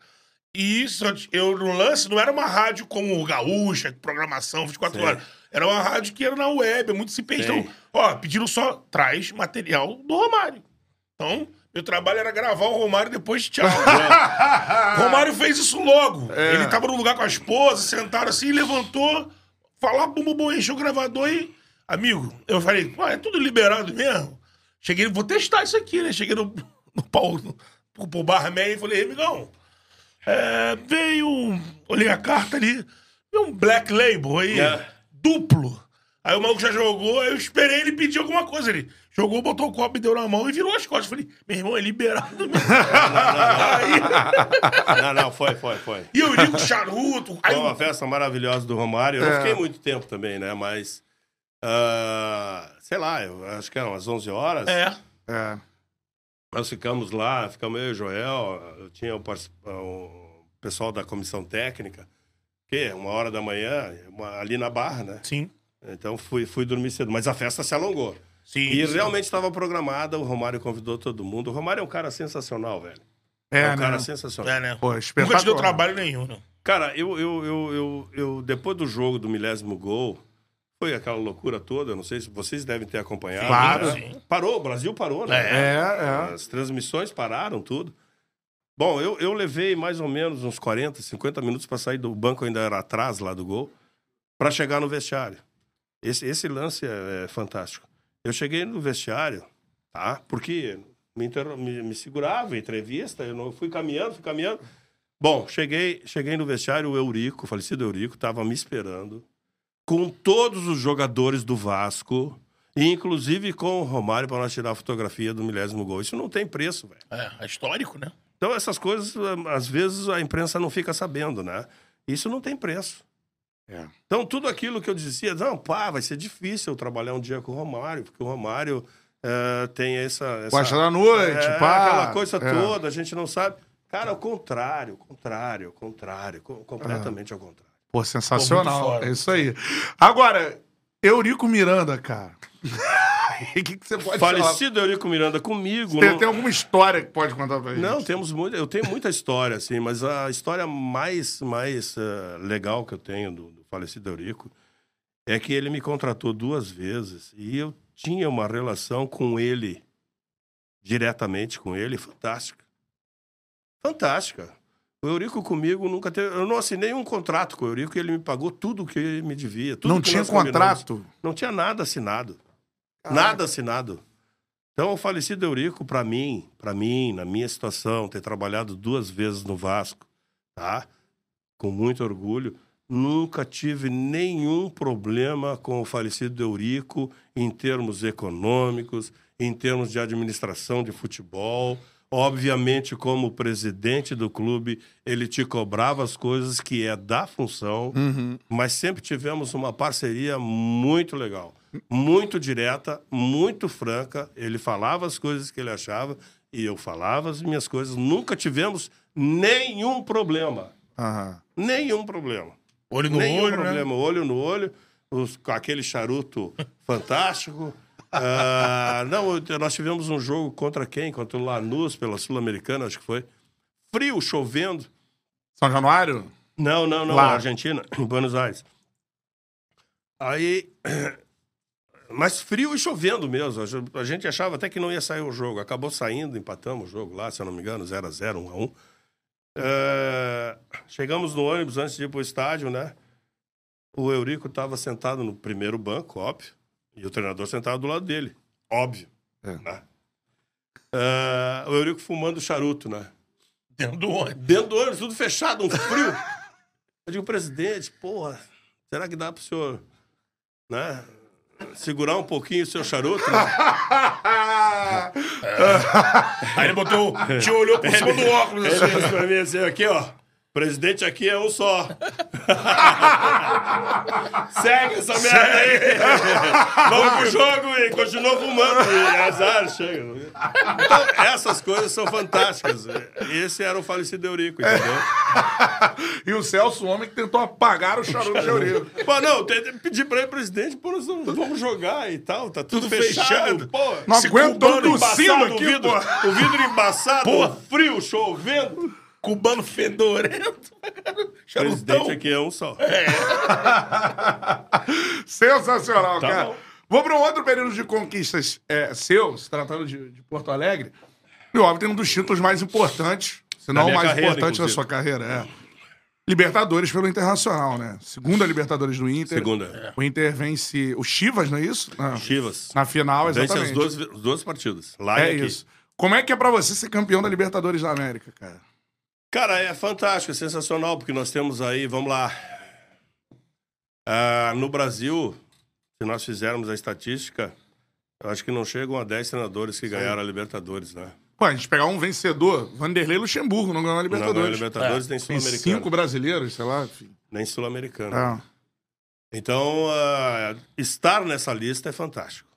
E isso, eu no lance, não era uma rádio como o Gaúcha, programação 24 Sim. horas. Era uma rádio que era na web, é muito simples. Sim. Então, ó, pediram só, traz material do Romário. Então, meu trabalho era gravar o Romário depois tchau. O Romário fez isso logo. Ele tava num lugar com a esposa, sentaram assim, levantou, falou, bum, bum, bum, encheu o gravador e... Amigo, eu falei, pô, é tudo liberado mesmo? Cheguei, vou testar isso aqui, né? Cheguei no, no, pau, no, pro barman e falei, amigão, é, veio, olhei a carta ali, veio um black label aí, É. duplo. Aí o maluco já jogou, aí eu esperei ele pedir alguma coisa ali. Jogou, botou o copo, me deu na mão e virou as costas. Falei, meu irmão, é liberado mesmo. aí, Não, não, foi, foi, foi. e eu ligo o charuto. Aí Foi eu, uma festa maravilhosa do Romário. Eu É. não fiquei muito tempo também, né? Mas, ah, sei lá, eu acho que eram umas 11 horas. é, É. Nós ficamos lá, ficamos eu e o Joel, eu tinha o, o pessoal da comissão técnica, que uma hora da manhã, uma- ali na Barra, né? sim, Então fui, fui dormir cedo, mas a festa se alongou. sim. E sim. realmente estava programada, o Romário convidou todo mundo. O Romário é um cara sensacional, velho. É, um cara né? sensacional. É, né? Pô, Nunca te deu trabalho nenhum, né? Cara, eu, eu, eu, eu, eu- depois do jogo do milésimo gol, foi aquela loucura toda, eu não sei se vocês devem ter acompanhado. Claro. né? Parou, o Brasil parou, né? É, é. As transmissões pararam, tudo. Bom, eu, eu levei mais ou menos uns 40, 50 minutos para sair do banco, ainda era atrás lá do gol, para chegar no vestiário. Esse, esse lance é, é fantástico. Eu cheguei no vestiário, tá? Porque me, me, me segurava, entrevista, eu não fui caminhando, fui caminhando. Bom, cheguei, cheguei no vestiário, o Eurico, o falecido Eurico, estava me esperando, com todos os jogadores do Vasco, inclusive com o Romário para nós tirar a fotografia do milésimo gol. Isso não tem preço, velho. É, é histórico, né? Então, essas coisas, às vezes, a imprensa não fica sabendo, né? Isso não tem preço. É. Então, tudo aquilo que eu dizia, não, pá, vai ser difícil eu trabalhar um dia com o Romário, porque o Romário eh, tem essa. essa Gosta da noite, é, pá. Aquela coisa É. toda, a gente não sabe. Cara, ao contrário, ao contrário, ao contrário, co- completamente ao contrário. Pô, sensacional. É isso aí. Agora, Eurico Miranda, cara. O que, que você pode falar? Falecido Eurico Miranda comigo. Tem, não- tem alguma história que pode contar pra gente? Não, temos muito, eu tenho muita história, assim, mas a história mais, mais eh, legal que eu tenho do falecido Eurico é que ele me contratou duas vezes e eu tinha uma relação com ele, diretamente com ele, fantástica. Fantástica. O Eurico comigo nunca teve. Eu não assinei um contrato com o Eurico e ele me pagou tudo que ele me devia. tudo Não que tinha contrato? Não tinha nada assinado. Nada assinado. Então, o falecido Eurico, para mim, para mim, na minha situação, ter trabalhado duas vezes no Vasco, tá? Com muito orgulho, nunca tive nenhum problema com o falecido Eurico em termos econômicos, em termos de administração de futebol. Obviamente, como presidente do clube, ele te cobrava as coisas que é da função, mas sempre tivemos uma parceria muito legal, muito direta, muito franca. Ele falava as coisas que ele achava e eu falava as minhas coisas. Nunca tivemos nenhum problema. Aham. Nenhum problema. Olho no Nenhum olho, né? problema. Olho no olho, os- com aquele charuto fantástico. Ah, não, nós tivemos um jogo contra quem? Contra o Lanús, pela Sul-Americana, acho que foi. Frio, chovendo. São Januário? Não, não, não, Lá. na Argentina, em Buenos Aires. Aí. Mas frio e chovendo mesmo. A gente achava até que não ia sair o jogo. Acabou saindo, empatamos o jogo lá, se eu não me engano, 0x0, 1x1. É, Chegamos no ônibus antes de ir pro estádio, né? O Eurico estava sentado no primeiro banco, óbvio. E o treinador sentado do lado dele, óbvio. É. né? É, o Eurico fumando charuto, né? Dentro do ônibus. Dentro do ônibus, tudo fechado, um frio. Eu digo, presidente, porra, será que dá pro senhor, né, segurar um pouquinho o seu charuto? né? Aí ele botou. Te olhou por cima do óculos Ele assim. pra mim assim, aqui, ó. Presidente aqui é um só. Segue essa merda aí. Vamos pro jogo e continua fumando. E azar, chega. Então, essas coisas são fantásticas. Esse era o falecido Eurico, entendeu? e o Celso, o homem que tentou apagar o charuto de Eurico. Pô, não, tem que pedir pra ele, presidente, pô, nós vamos vamos jogar e tal, tá tudo, Tudo fechado. fechado. Pô, Não aguento tossindo embaçado, aqui, o vidro, pô. o vidro embaçado, Pô. frio, chovendo. Cubano fedorento. Charutão. Presidente aqui é um só. Sensacional, Tá cara. bom. Vou para um outro período de conquistas é, seus, tratando de, de Porto Alegre. E óbvio, tem um dos títulos mais importantes, se não o mais carreira, importante da inclusive. sua carreira. É. Libertadores pelo Internacional, né? Segunda Libertadores do Inter. Segunda. O Inter vence o Chivas, não é isso? Na, Chivas. na final, Vence exatamente. as duas, as duas partidas. Lá É e aqui. isso. Como é que é pra você ser campeão da Libertadores da América, cara? Cara, é fantástico, é sensacional, porque nós temos aí, vamos lá. Ah, no Brasil, se nós fizermos a estatística, eu acho que não chegam a 10 treinadores que ganharam a Libertadores, né? Pô, a gente pegar um vencedor, Vanderlei Luxemburgo, não ganhou a Não ganhou a Libertadores. Libertadores nem Sul-Americano. cinco brasileiros, sei lá. Enfim. Nem Sul-Americano. É. Então, ah, estar nessa lista é fantástico.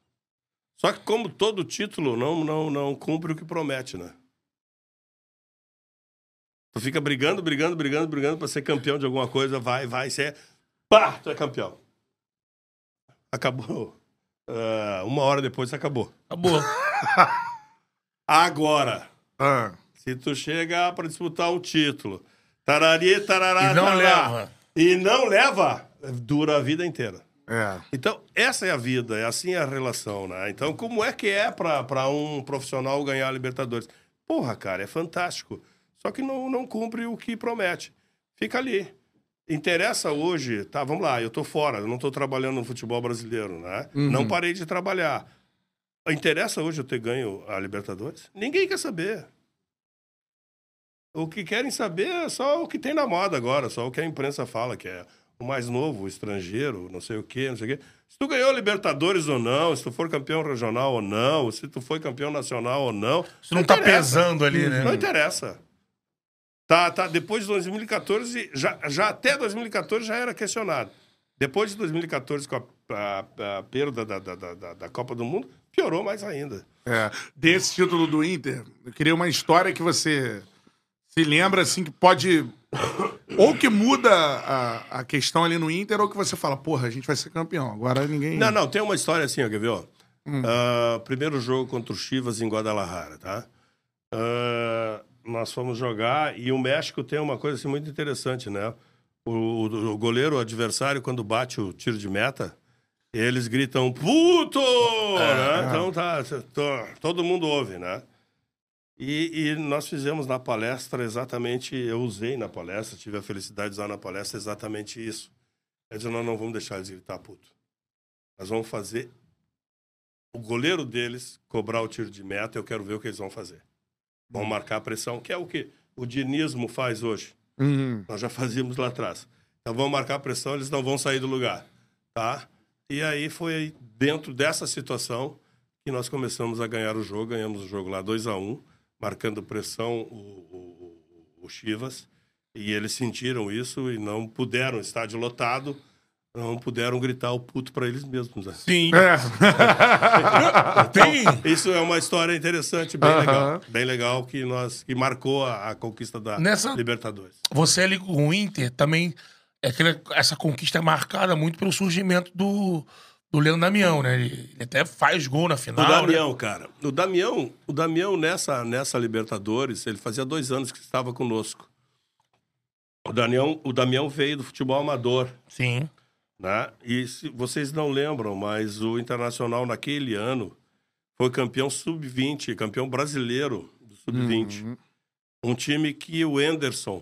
Só que, como todo título, não, não, não cumpre o que promete, né? Tu fica brigando, brigando, brigando, brigando pra ser campeão de alguma coisa, vai, vai, você é. Pá, tu é campeão. Acabou. Ah, uma hora depois acabou. Acabou. Agora, Ah. se tu chega pra disputar um título, tarari, tarará, E não tarará, leva. E não leva, dura a vida inteira. É. Então, essa é a vida, é assim a relação, né? Então, como é que é pra, pra um profissional ganhar a Libertadores? Porra, cara, é fantástico. Só que não, não cumpre o que promete. Fica ali. Interessa hoje, tá, vamos lá, eu tô fora, eu não tô trabalhando no futebol brasileiro, né? Não parei de trabalhar. Interessa hoje eu ter ganho a Libertadores? Ninguém quer saber. O que querem saber é só o que tem na moda agora, só o que a imprensa fala, que é o mais novo, o estrangeiro, não sei o quê, não sei o quê. Se tu ganhou Libertadores ou não, se tu for campeão regional ou não, se tu foi campeão nacional ou não. Isso não tá interessa. pesando ali, né? Não interessa. Tá, tá, depois de 2014, já, já até 2014 já era questionado. Depois de 2014, com a, a- a perda da, da, da- da- Copa do Mundo, piorou mais ainda. É, desse título do Inter, eu queria uma história que você se lembra, assim, que pode. Ou que muda a, a questão ali no Inter, ou que você fala, porra, a gente vai ser campeão. Agora ninguém. Não, não, tem uma história assim, ó, quer ver? Ó? Ah, primeiro jogo contra o Chivas em Guadalajara, tá? Ah, nós fomos jogar e o México tem uma coisa assim muito interessante, né? O, o- o goleiro, o adversário, quando bate o tiro de meta, eles gritam puto! né? Então tá, to- todo mundo ouve, né? E, e nós fizemos na palestra exatamente, eu usei na palestra, tive a felicidade de usar na palestra exatamente isso. É dizer, nós não vamos deixar eles gritar puto. Nós vamos fazer o goleiro deles cobrar o tiro de meta. Eu quero ver o que eles vão fazer. Vão marcar a pressão, que é o que o dinismo faz hoje. Uhum. Nós já fazíamos lá atrás. Então vão marcar a pressão, eles não vão sair do lugar, tá? E aí foi dentro dessa situação que nós começamos a ganhar o jogo. Ganhamos o jogo lá 2 a 1 um, marcando pressão o, o, o- Chivas. E eles sentiram isso e não puderam, estádio lotado, não puderam gritar o puto para eles mesmos. né? Sim. É. Tem. Isso é uma história interessante, bem Aham. legal. Bem legal que nós que marcou a, a conquista da Nessa- Libertadores. Você ali com o Inter também. É aquela, essa conquista é marcada muito pelo surgimento do, do Leandro Damião, né? Ele, ele até faz gol na O final. Damião, né? cara. O Damião, o Damião nessa, nessa Libertadores, ele fazia dois anos que estava conosco. O Damião, o Damião veio do futebol amador, Sim. Né? E se vocês não lembram, mas o Internacional naquele ano foi campeão sub-20, campeão brasileiro do sub-20. Um time que o Anderson,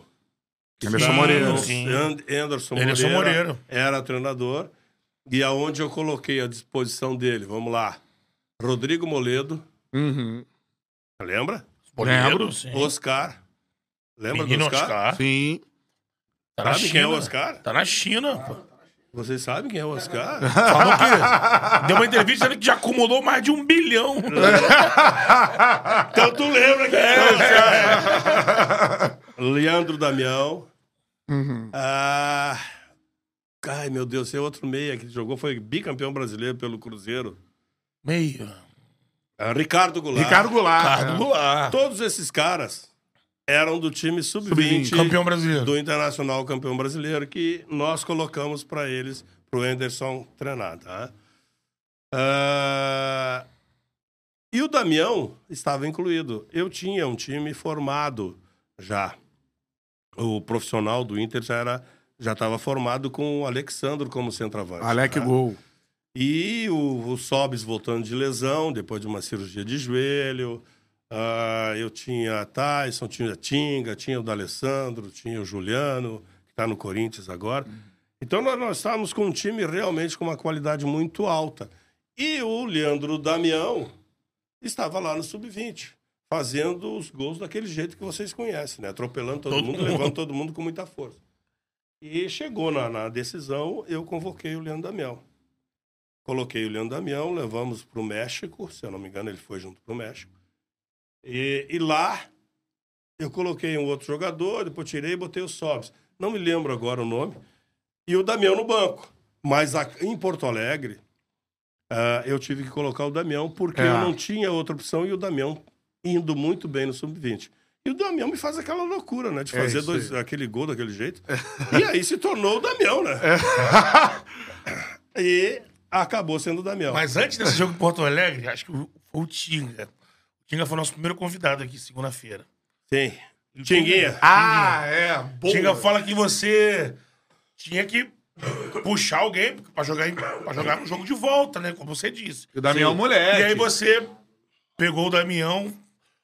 Anderson Moreira. Anderson, Anderson Moreira, Moreira. era treinador. E aonde eu coloquei à disposição dele, vamos lá, Rodrigo Moledo, Uhum. lembra? Moleiro, Lembro. sim. Oscar, Lembra Menino do Oscar? Oscar. Sim. Tá na Sabe China. quem é o Oscar? Tá na China, pô. Vocês sabem quem é o Oscar? Falou que deu uma entrevista dizendo que já acumulou mais de um bilhão. então tu lembra quem é o Oscar? Leandro Damião. Ah, ai, meu Deus, esse é outro meia que jogou, foi bicampeão brasileiro pelo Cruzeiro. Meio. Ah, Ricardo Goulart. Ricardo Goulart. Cardo é. Goulart. Todos esses caras eram do time sub-20 Campeão brasileiro. do Internacional Campeão Brasileiro que nós colocamos para eles, pro Anderson treinar, tá? Ah, e o Damião estava incluído. Eu tinha um time formado já. O profissional do Inter já era já estava formado com o Alexandro como centroavante. Alec tá? Gol. E o, o Sobis voltando de lesão, depois de uma cirurgia de joelho. Ah, eu tinha Tyson, tinha Tinga, tinha o D'Alessandro, tinha o Juliano, que está no Corinthians agora. Então nós, nós estávamos com um time realmente com uma qualidade muito alta. E o Leandro Damião estava lá no Sub-20, fazendo os gols daquele jeito que vocês conhecem, né? Atropelando todo, Todo mundo, mundo. levando todo mundo com muita força. E chegou na, na decisão, eu convoquei o Leandro Damião. Coloquei o Leandro Damião, levamos para o México, se eu não me engano, ele foi junto para o México. E, e lá eu coloquei um outro jogador, depois tirei e botei o Sobs. Não me lembro agora o nome. E o Damião no banco. Mas a- em Porto Alegre, ah, eu tive que colocar o Damião porque É. eu não tinha outra opção e o Damião indo muito bem no Sub-20. E o Damião me faz aquela loucura, né? De É fazer isso dois, aquele gol daquele jeito. E aí se tornou o Damião, né? E acabou sendo o Damião. Mas antes desse jogo em Porto Alegre, acho que foi o Tinga. O Tinga foi nosso primeiro convidado aqui, segunda-feira. Sim. O Tinguinha. Ah, é. O Boa. Tinga fala que você tinha que puxar alguém pra jogar, em- pra jogar no jogo de volta, né? Como você disse. E o Damião é moleque. E aí você pegou o Damião.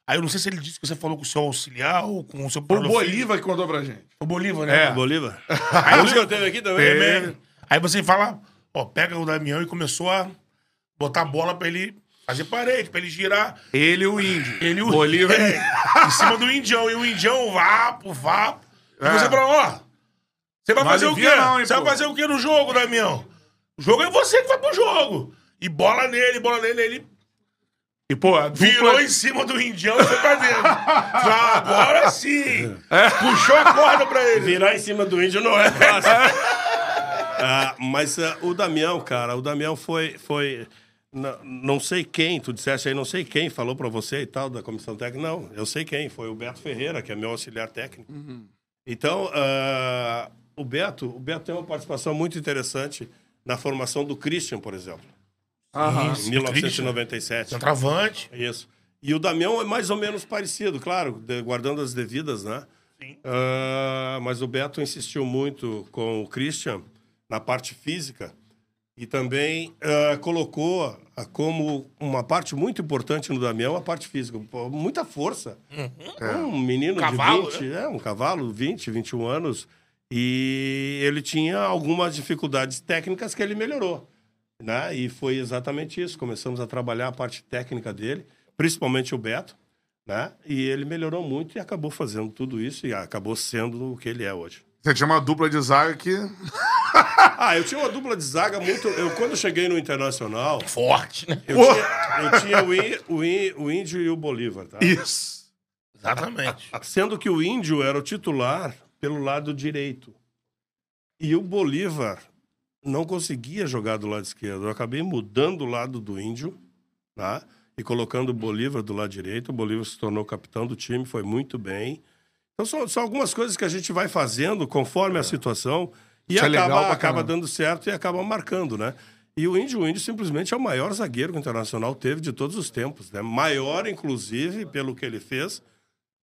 Aí eu não sei se ele disse que você falou com o seu auxiliar ou com o seu O. Bolívar que contou pra gente. O Bolívar, né? É. Bolívar. Aí Bolívar você, teve aqui também. É. Aí você fala, ó, pega o Damião e começou a botar a bola pra ele fazer parede, pra ele girar. Ele e o Índio. Ele e o Bolívar. É, em cima do Indião. E o Indião, vapo, vapo. E É. você fala, ó, você vai Não fazer o quê? não, hein, você vai pô. fazer o quê no jogo, Damião? O jogo é você que vai pro jogo. E bola nele, bola nele, ele E, pô, a dupla... virou em cima do Indião e foi pra dentro. Ah, agora sim. É. Puxou a corda pra ele. Virar em cima do índio não é fácil. Ah, mas ah, o Damião, cara, o Damião foi. foi n- não sei quem, tu disseste aí, não sei quem falou pra você e tal, da comissão técnica. Não, eu sei quem. Foi o Beto Ferreira, que é meu auxiliar técnico. Então, ah, o Beto, o Beto tem uma participação muito interessante na formação do Christian, por exemplo. Aham. Isso, Em 1997. Centroavante. Isso. E o Damião é mais ou menos parecido, claro, de- guardando as devidas, né? Sim. Ah, mas o Beto insistiu muito com o Christian na parte física e também ah, colocou como uma parte muito importante no Damião a parte física. Muita força. Um menino Cavalo, de 20, é, um cavalo, 20, 21 anos. E ele tinha algumas dificuldades técnicas que ele melhorou. Né? E foi exatamente isso. Começamos a trabalhar a parte técnica dele, principalmente o Beto. Né? E ele melhorou muito e acabou fazendo tudo isso e acabou sendo o que ele é hoje. Você tinha uma dupla de zaga que... Ah, eu tinha uma dupla de zaga muito. Eu, quando eu cheguei no Internacional, Forte, né? eu tinha, eu tinha o, Í- o, Í- o Índio e o Bolívar. Tá? Isso. Exatamente. Sendo que o Índio era o titular pelo lado direito. E o Bolívar não conseguia jogar do lado esquerdo. Eu acabei mudando o lado do Índio, tá? E colocando o Bolívar do lado direito. O Bolívar se tornou capitão do time, foi muito bem. Então são, são algumas coisas que a gente vai fazendo conforme a situação e Isso é legal acaba, pra acaba dando certo e acaba marcando, né? E o Índio, o Índio simplesmente é o maior zagueiro que o Internacional teve de todos os tempos, né? Maior, inclusive, pelo que ele fez.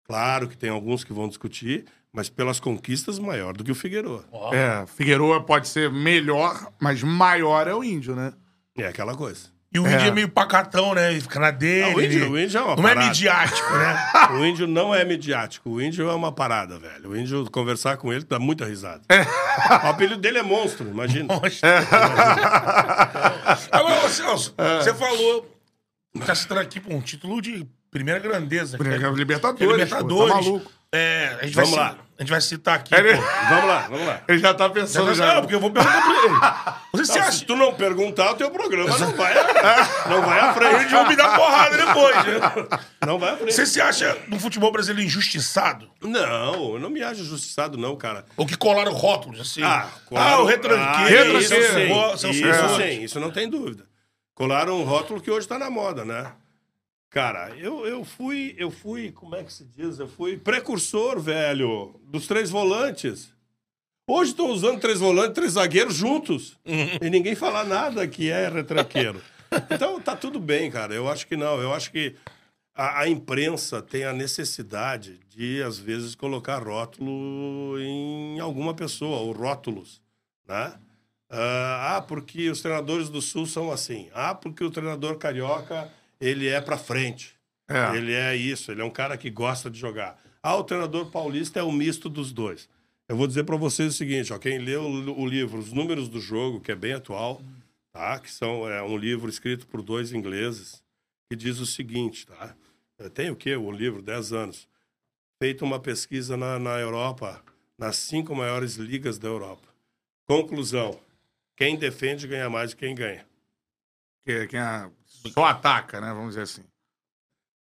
Claro que tem alguns que vão discutir, mas pelas conquistas, maior do que o Figueiredo. É, Figueroa pode ser melhor, mas maior é o Índio, né? É aquela coisa. E o índio É. é meio pacatão, né? Ele fica na dele. Ah, o, índio, o índio é uma Não é parada. midiático, né? O índio não é midiático. O índio é uma parada, velho. O índio, conversar com ele, dá muita risada. O apelido dele é monstro, imagina. Agora, ô, Celso, você falou, tá citando aqui pô, um título de primeira grandeza. Primeira- cara. Libertadores, é pô, Libertadores. tá maluco. É, a gente Vamos lá. A gente vai citar aqui. Ele- pô. Vamos lá, vamos lá. Ele já tá pensando tá- já. Não, porque eu vou perguntar pra ele. Você se Não, acha se tu não perguntar, o teu programa não vai, não vai à Eles frente. vão me dar porrada depois, né? Não vai à frente. Você se acha no futebol brasileiro injustiçado? Não, eu não me acho injustiçado, não, cara. Ou que colaram rótulos, assim? Ah, ah o Ah, retranqueiro. isso retranqueiro. sim, isso sim, isso não tem dúvida. Colaram um rótulo que hoje tá na moda, né? Cara, eu, eu fui, eu fui, como é que se diz? Eu fui precursor, velho, dos três volantes. Hoje estão usando três volantes, três zagueiros juntos. E ninguém fala nada que é retranqueiro. Então tá tudo bem, cara. Eu acho que não. Eu acho que a, a imprensa tem a necessidade de, às vezes, colocar rótulo em alguma pessoa, ou rótulos, né? Ah, ah, porque os treinadores do Sul são assim. Ah, porque o treinador carioca, ele é pra frente. É. Ele é isso, ele é um cara que gosta de jogar. Ah, o treinador paulista é o misto dos dois. Eu vou dizer para vocês o seguinte, ó, quem leu o, livro Os Números do Jogo, que é bem atual, tá? Que são é um livro escrito por dois ingleses, que diz o seguinte, tá? Eh, Tem o quê? O livro, 10 anos. Feito uma pesquisa na, na Europa, nas cinco maiores ligas da Europa. Conclusão: quem defende ganha mais de quem ganha. Que, quem é- só ataca, né? Vamos dizer assim.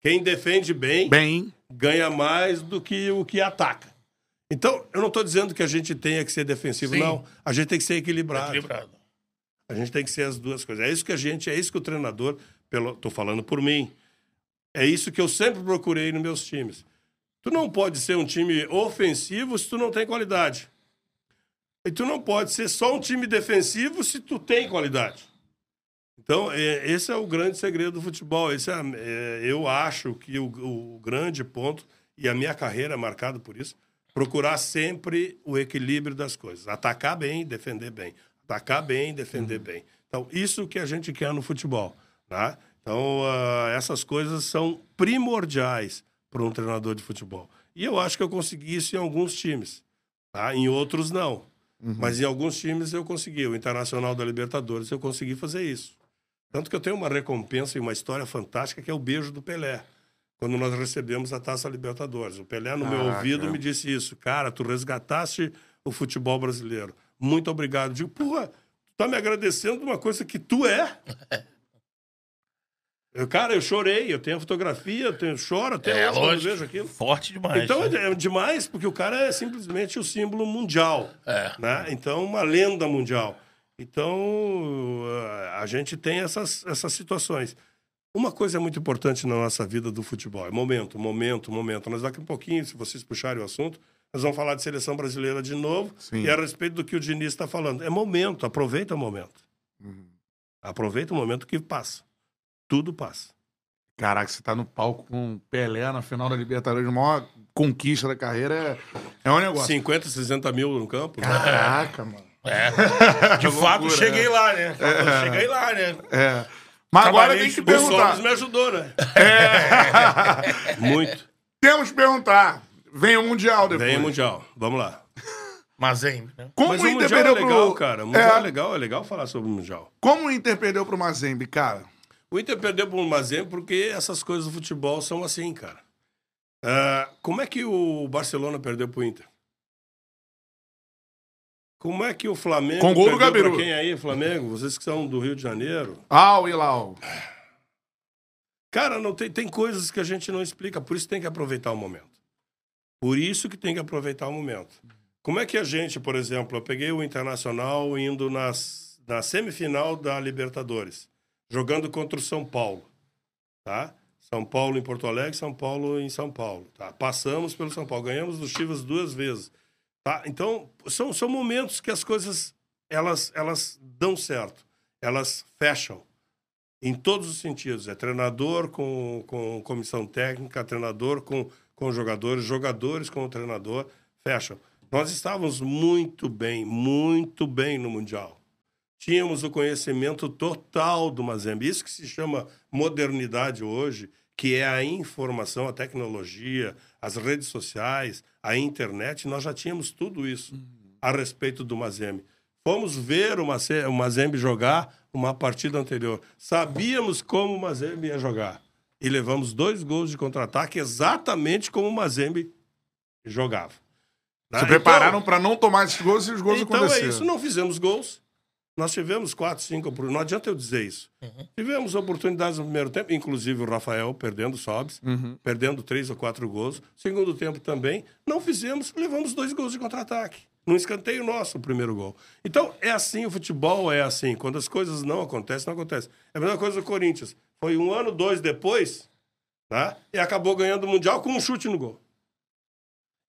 Quem defende bem, Bem, ganha mais do que o que ataca. Então, eu não estou dizendo que a gente tenha que ser defensivo, Sim. não. A gente tem que ser equilibrado. Equilibrado. A gente tem que ser as duas coisas. É isso que a gente, é isso que o treinador, pelo, tô falando por mim. É isso que eu sempre procurei nos meus times. Tu não pode ser um time ofensivo se tu não tem qualidade. E tu não pode ser só um time defensivo se tu tem qualidade. Então, é, esse é o grande segredo do futebol. Esse é, é, eu acho que o, o grande ponto, e a minha carreira é marcada por isso, procurar sempre o equilíbrio das coisas. Atacar bem, defender bem. Atacar bem, defender bem. Então, isso que a gente quer no futebol. Tá? Então, ah, essas coisas são primordiais para um treinador de futebol. E eu acho que eu consegui isso em alguns times. Tá? Em outros, não. Mas em alguns times eu consegui. O Internacional da Libertadores eu consegui fazer isso. Tanto que eu tenho uma recompensa e uma história fantástica que é o beijo do Pelé. Quando nós recebemos a Taça Libertadores. O Pelé, no meu Caraca. ouvido, me disse isso. Cara, tu resgataste o futebol brasileiro. Muito obrigado. Eu digo, porra, tu tá me agradecendo de uma coisa que tu é? Eu, cara, eu chorei, eu tenho a fotografia, eu tenho, choro até É, hoje quando lógico. vejo aquilo. Forte demais. Então né? é demais, porque o cara é simplesmente o símbolo mundial. É. Né? Então, uma lenda mundial. Então, a- a gente tem essas, essas situações. Uma coisa é muito importante na nossa vida do futebol: é momento, momento, momento. Nós daqui a pouquinho, se vocês puxarem o assunto, nós vamos falar de seleção brasileira de novo Sim. e a respeito do que o Diniz está falando. É momento, aproveita o momento. Aproveita o momento que passa. Tudo passa. caraca, você tá no palco com Pelé na final da Libertadores, a maior conquista da carreira é, é um negócio. 50, 60 mil no campo. né? Caraca, mano. De fato, loucura, cheguei né? lá, né? Cheguei lá, né? É. Mas agora tem que O perguntar. Soros me ajudou, né? Muito. Temos que perguntar. Vem o Mundial depois. Vem o Mundial. Vamos lá. Mazembe, né? Como Mas o o Inter Mundial é perdeu legal, pro... cara. O Mundial é. É. legal, é legal falar sobre o Mundial. Como o Inter perdeu pro Mazembe, cara? O Inter perdeu para o Mazembe porque essas coisas do futebol são assim, cara. Ah, como é que o Barcelona perdeu para o Inter? Como é que o Flamengo Com gol do Gabiru. quem aí, Flamengo? Vocês que são do Rio de Janeiro. Au e Lau. Cara, não tem, tem coisas que a gente não explica, por isso tem que aproveitar o momento. Por isso que tem que aproveitar o momento. Como é que a gente, por exemplo, eu peguei o Internacional indo nas, na semifinal da Libertadores, jogando contra o São Paulo, tá? São Paulo em Porto Alegre, São Paulo em São Paulo, tá? Passamos pelo São Paulo, ganhamos do Chivas duas vezes, tá? Então, são, são momentos que as coisas, elas, elas dão certo, elas fecham em todos os sentidos. É treinador com, com comissão técnica, treinador com, com jogadores, jogadores com o treinador, fecham. Nós estávamos muito bem, muito bem no Mundial. Tínhamos o conhecimento total do Mazembe. Isso que se chama modernidade hoje, que é a informação, a tecnologia, as redes sociais, a internet. Nós já tínhamos tudo isso a respeito do Mazembe. Fomos ver o Mazembe jogar uma partida anterior. Sabíamos como o Mazembe ia jogar. e levamos dois gols de contra-ataque exatamente como o Mazembe jogava. Né? Se prepararam pra não tomar esses gols e os gols então aconteceram. é isso, não fizemos gols. Nós tivemos quatro, cinco oportunidades. Não adianta eu dizer isso. Tivemos oportunidades no primeiro tempo, inclusive o Rafael perdendo sobes, perdendo três ou quatro gols. Segundo tempo também. Não fizemos, levamos dois gols de contra-ataque. Num escanteio nosso, o primeiro gol. Então, é assim, o futebol é assim. Quando as coisas não acontecem, não acontece. É a mesma coisa do Corinthians. Foi um ano, dois depois, tá? e acabou ganhando o Mundial com um chute no gol.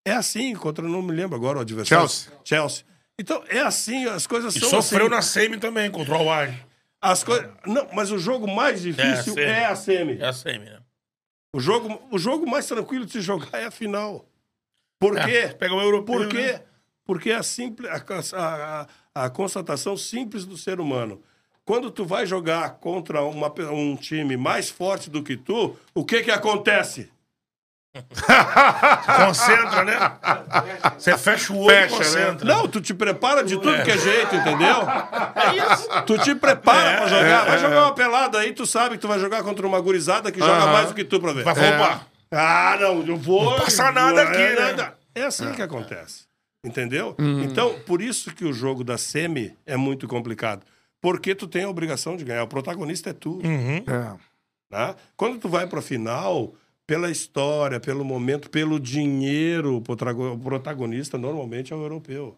É assim, contra, não me lembro agora o adversário. Chelsea. Chelsea. Então, é assim, as coisas E são sofreu assim. na semi também, contra o Award. As coisas... Não, mas o jogo mais difícil É, é, a semi. É a semi, né? O, jogo, o jogo mais tranquilo de se jogar é a final. Por É, quê? pega o europeu, Por quê? né? Porque é a, simples, a, a- a constatação simples do ser humano. Quando tu vai jogar contra uma um time mais forte do que tu, o que que acontece? Concentra, né? Você fecha o olho Fecha, e né? concentra. Não, tu te prepara de tudo que é jeito, entendeu? É isso. Tu te prepara pra jogar. Vai jogar uma pelada aí, tu sabe que tu vai jogar contra uma gurizada que joga Aham. mais do que tu pra ver. Vai roubar. Ah, não, eu vou. Não passa nada aqui, é, né? nada. É assim que acontece. Entendeu? Uhum. Então, por isso que o jogo da semi é muito complicado. Porque tu tem a obrigação de ganhar. O protagonista é tu. É. Tá? Quando tu vai pra final, pela história, pelo momento, pelo dinheiro, o protago- o protagonista normalmente é o europeu.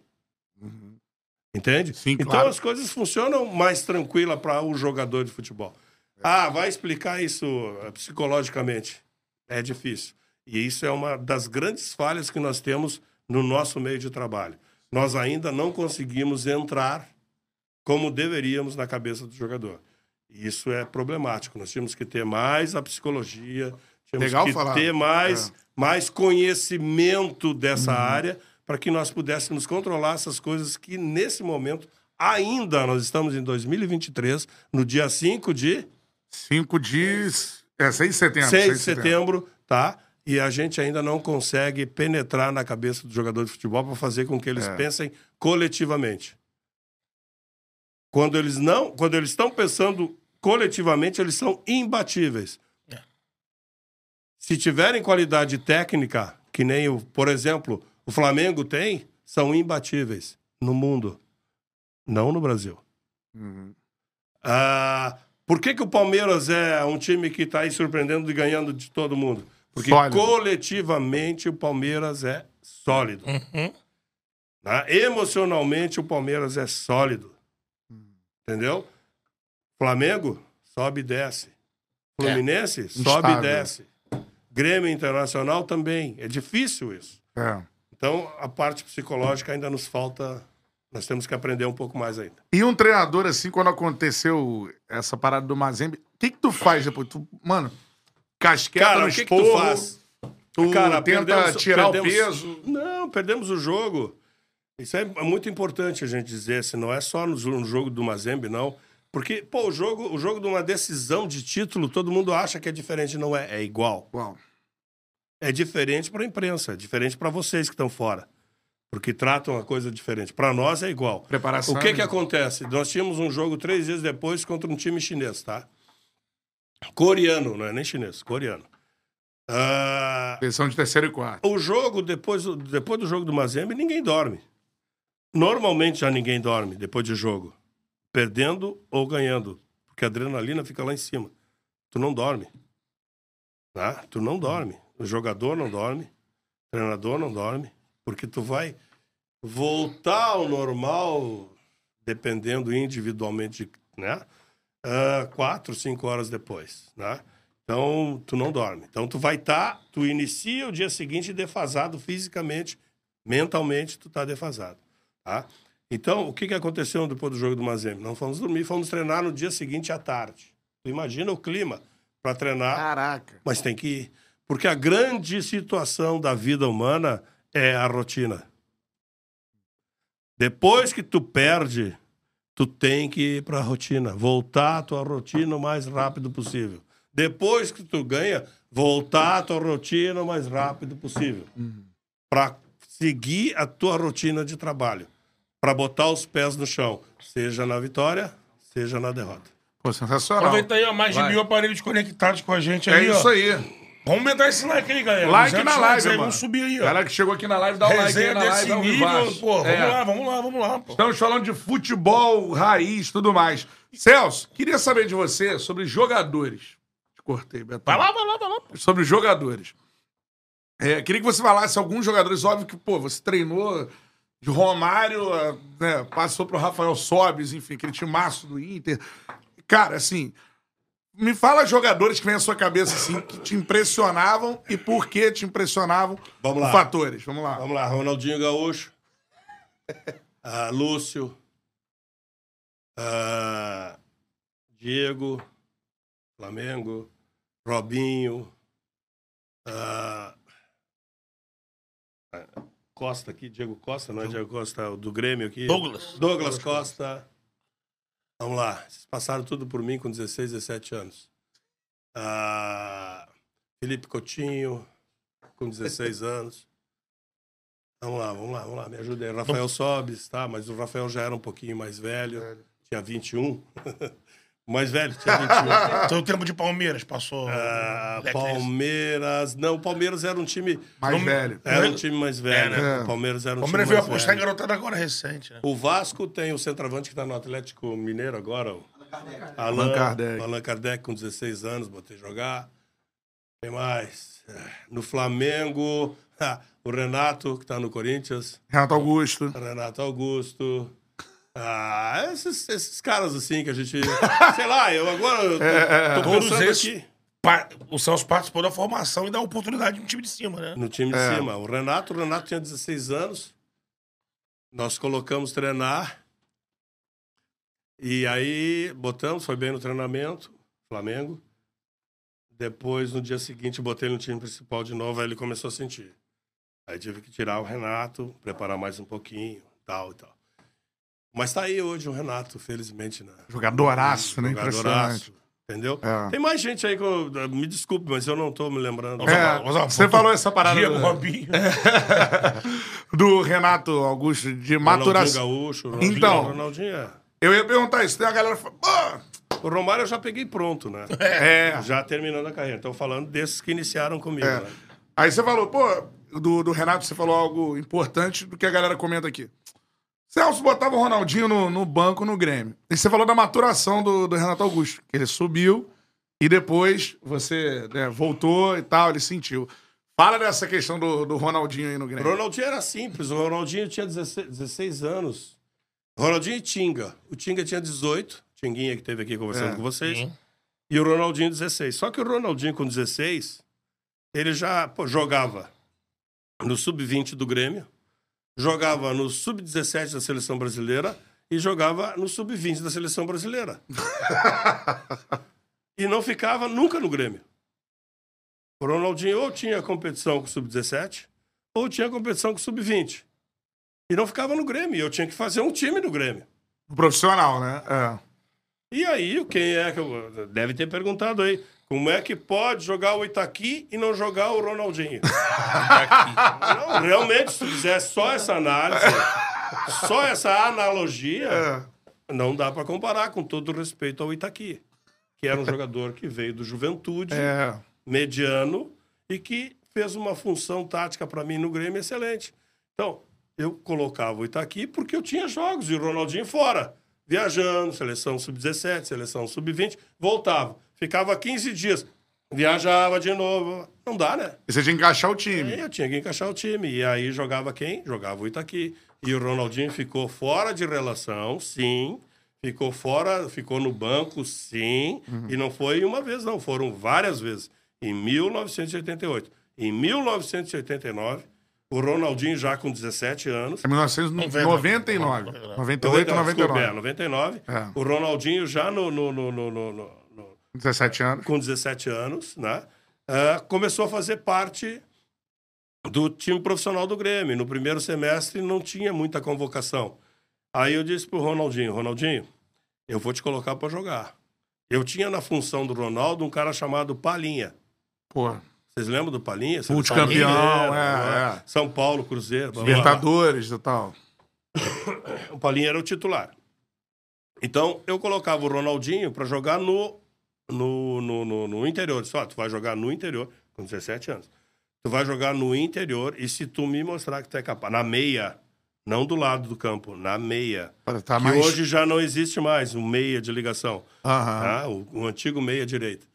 Entende? Sim, então claro. as coisas funcionam mais tranquila para o jogador de futebol. Ah, vai explicar isso eh, psicologicamente. É difícil. E isso é uma das grandes falhas que nós temos no nosso meio de trabalho. Nós ainda não conseguimos entrar como deveríamos na cabeça do jogador. E Isso é problemático. Nós tínhamos que ter mais a psicologia, tínhamos Legal que falar. ter mais, É. mais conhecimento dessa Uhum. área para que nós pudéssemos controlar essas coisas que, nesse momento, ainda nós estamos em 2023, no dia 5 de 5 de. É, 6 de setembro. 6 6 de setembro, tá? E a gente ainda não consegue penetrar na cabeça do jogador de futebol para fazer com que eles É. pensem coletivamente. Quando eles não, quando eles estão pensando coletivamente, eles são imbatíveis. É. Se tiverem qualidade técnica, que nem o, por exemplo, o Flamengo tem, são imbatíveis no mundo, não no Brasil. Uhum. Ah, por que, que o Palmeiras é um time que está aí surpreendendo e ganhando de todo mundo? Porque Sólido. coletivamente o Palmeiras é sólido. Uhum. né? Emocionalmente o Palmeiras é sólido. Entendeu? Flamengo sobe e desce. Fluminense sobe Instável. e desce. Grêmio Internacional também. É difícil isso. É. Então a parte psicológica ainda nos falta. Nós temos que aprender um pouco mais ainda. E um treinador, assim, quando aconteceu essa parada do Mazembe, o que, que tu faz depois? Tu, mano, casqueta Cara, no o que, que esporro, tu faz? Tu Cara, tenta perdemos- tirar perdemos- o peso. Não, perdemos o jogo. Isso é muito importante a gente dizer, se não é só no jogo do Mazembe, não. Porque, pô, o jogo, o jogo de uma decisão de título, todo mundo acha que é diferente, não é. É igual. Uau. É diferente para a imprensa, é diferente para vocês que estão fora. Porque tratam a coisa diferente. Para nós é igual. Preparação. O que que né? acontece? Nós tínhamos um jogo três dias depois contra um time chinês, tá? Coreano, não é nem chinês, coreano. Ah, Posição de terceiro e quarto. o jogo, depois, do- depois do jogo do Mazembe, ninguém dorme. Normalmente já ninguém dorme depois de jogo. Perdendo ou ganhando. Porque a adrenalina fica lá em cima. Tu não dorme. Tá? Tu não dorme. O jogador não dorme. O treinador não dorme. Porque tu vai voltar ao normal, dependendo individualmente, né? Ah, quatro, cinco horas depois, né? Então, tu não dorme. Então, tu vai estar, tu inicia o dia seguinte defasado fisicamente, mentalmente, tu tá defasado, tá? Então, o que, que aconteceu depois do jogo do Mazembe? Não fomos dormir, fomos treinar no dia seguinte à tarde. Tu imagina o clima para treinar, Caraca. mas tem que ir. Porque a grande situação da vida humana é a rotina. Depois que tu perde, tu tem que ir para a rotina, voltar à tua rotina o mais rápido possível. Depois que tu ganha, voltar à tua rotina o mais rápido possível. Para seguir a tua rotina de trabalho, para botar os pés no chão, seja na vitória, seja na derrota. Pô, sensacional. Aproveita aí, ó, mais de Vai. mil aparelhos conectados com a gente É aí, ó. isso aí. Vamos aumentar esse like aí, galera. Like 200 na live, aí. Vamos subir aí, ó. Galera que chegou aqui na live, dá o like aí na desse live. nível, pô. Vamos É. lá, vamos lá, vamos lá, pô. Estamos falando de futebol, raiz, tudo mais. Celso, queria saber de você sobre jogadores. Te cortei, Beto. Vai lá, vai lá, vai lá. pô. Sobre jogadores. É, queria que você falasse alguns jogadores. Óbvio que, pô, você treinou de Romário, a- né, passou pro Rafael Sobes, enfim, aquele timaço do Inter. Cara, assim, me fala jogadores que vem à sua cabeça, assim, que te impressionavam e por que te impressionavam. Vamos lá. Fatores, vamos lá. Vamos lá, Ronaldinho Gaúcho, ah, Lúcio, ah, Diego, Flamengo, Robinho, ah, Costa aqui, Diego Costa, não é Diego Costa, o do Grêmio aqui. Douglas. Douglas Costa. Vamos lá, vocês passaram tudo por mim com 16, 17 anos. Ah, Felipe Coutinho, com 16 anos. Vamos lá, vamos lá, vamos lá, me ajuda aí. Rafael Sobes, tá? Mas o Rafael já era um pouquinho mais velho, tinha 21. mais velho, tinha 21. Seu tempo de Palmeiras passou. Ah, Black Palmeiras. Não, o Palmeiras era um time. Mais velho. Era um time mais velho. É, né? O Palmeiras era um Palmeiras time veio mais apostar em velho. garotada agora recente, né? O Vasco tem o centroavante que está no Atlético Mineiro agora, o Allan, Allan Kardec. Allan Kardec, com 16 anos, botei jogar. Quem mais? No Flamengo, o Renato, que está no Corinthians. Renato Augusto. Renato Augusto. Ah, esses, esses caras assim que a gente. sei lá, eu agora eu tô, tô Todos pensando esses. aqui Pa- O Celso participou da formação e da oportunidade no time de cima, né? no time de É. cima. O Renato, o Renato tinha 16 anos. Nós colocamos treinar. E aí botamos, foi bem no treinamento, Flamengo. Depois, no dia seguinte, botei ele no time principal de novo, aí ele começou a sentir. Aí tive que tirar o Renato, preparar mais um pouquinho, tal e tal. Mas tá aí hoje o Renato, felizmente, né? Jogadoraço, né? Jogadoraço. Entendeu? É. Tem mais gente aí que eu. Me desculpe, mas eu não tô me lembrando. É, você falou essa parada Diego do, Robinho. do Renato Augusto de Ronaldinho maturação. Gaúcho, Ronaldinho, Então. Ronaldinho é. Eu ia perguntar isso. Tem a galera pô, O Romário eu já peguei pronto, né? é. Já terminando a carreira. Estou falando desses que iniciaram comigo. É. né? Aí você falou, pô, do, do Renato você falou algo importante do que a galera comenta aqui. Celso botava o Ronaldinho no, no banco no Grêmio. E você falou da maturação do, do Renato Augusto. que Ele subiu e depois você né, voltou e tal, ele sentiu. Fala dessa questão do, do Ronaldinho aí no O Grêmio. Ronaldinho era simples. O Ronaldinho tinha 16, 16 anos. Ronaldinho e Tinga. O Tinga tinha 18. Tinguinha que esteve aqui conversando É. com vocês. Sim. E o Ronaldinho 16. Só que o Ronaldinho com 16, ele já pô, jogava no sub-20 do Grêmio, jogava no sub-17 da seleção brasileira e jogava no sub-20 da seleção brasileira. e não ficava nunca no Grêmio. O Ronaldinho ou tinha competição com o sub-17 ou tinha competição com o sub-20. E não ficava no Grêmio. Eu tinha que fazer um time no Grêmio. Profissional, né? É. E aí, quem é que eu... Deve ter perguntado aí. Como é que pode jogar o Itaqui e não jogar o Ronaldinho? não, realmente, se fizer só essa análise, só essa analogia, É. não dá para comparar, com todo respeito ao Itaqui. Que era um jogador que veio do Juventude, É. mediano, e que fez uma função tática para mim no Grêmio excelente. Então, eu colocava o Itaqui porque eu tinha jogos, e o Ronaldinho fora. Viajando, seleção sub-17, seleção sub-20, voltava. Ficava 15 dias, viajava de novo. Não dá, né? E você tinha que encaixar o Aí time. eu tinha que encaixar o time. E aí jogava quem? Jogava o Itaqui. E o Ronaldinho ficou fora de relação, sim. Ficou fora, ficou no banco, sim. E não foi uma vez, não. Foram várias vezes. Em 1988. Em 1989, o Ronaldinho já com 17 anos. É 1999. 98, Não, desculpa, é, 99. 99. É. O Ronaldinho já no, no, no- no- no- 17 anos. com 17 anos, né? ah, começou a fazer parte do time profissional do Grêmio. No primeiro semestre não tinha muita convocação. Aí eu disse pro Ronaldinho, Ronaldinho, eu vou te colocar para jogar. Eu tinha na função do Ronaldo um cara chamado Palinha. Pô, Vocês lembram do Palinha? Multicampeão, é, é. São Paulo, Cruzeiro. Libertadores e tal. O Palinha era o titular. Então, eu colocava o Ronaldinho para jogar no, no, no, no, no interior. Só, tu vai jogar no interior, com 17 anos. Tu vai jogar no interior e se tu me mostrar que tu é capaz, na meia, não do lado do campo, na meia. Para tá que mais- hoje já não existe mais o meia de ligação. Tá? O, o antigo meia direita.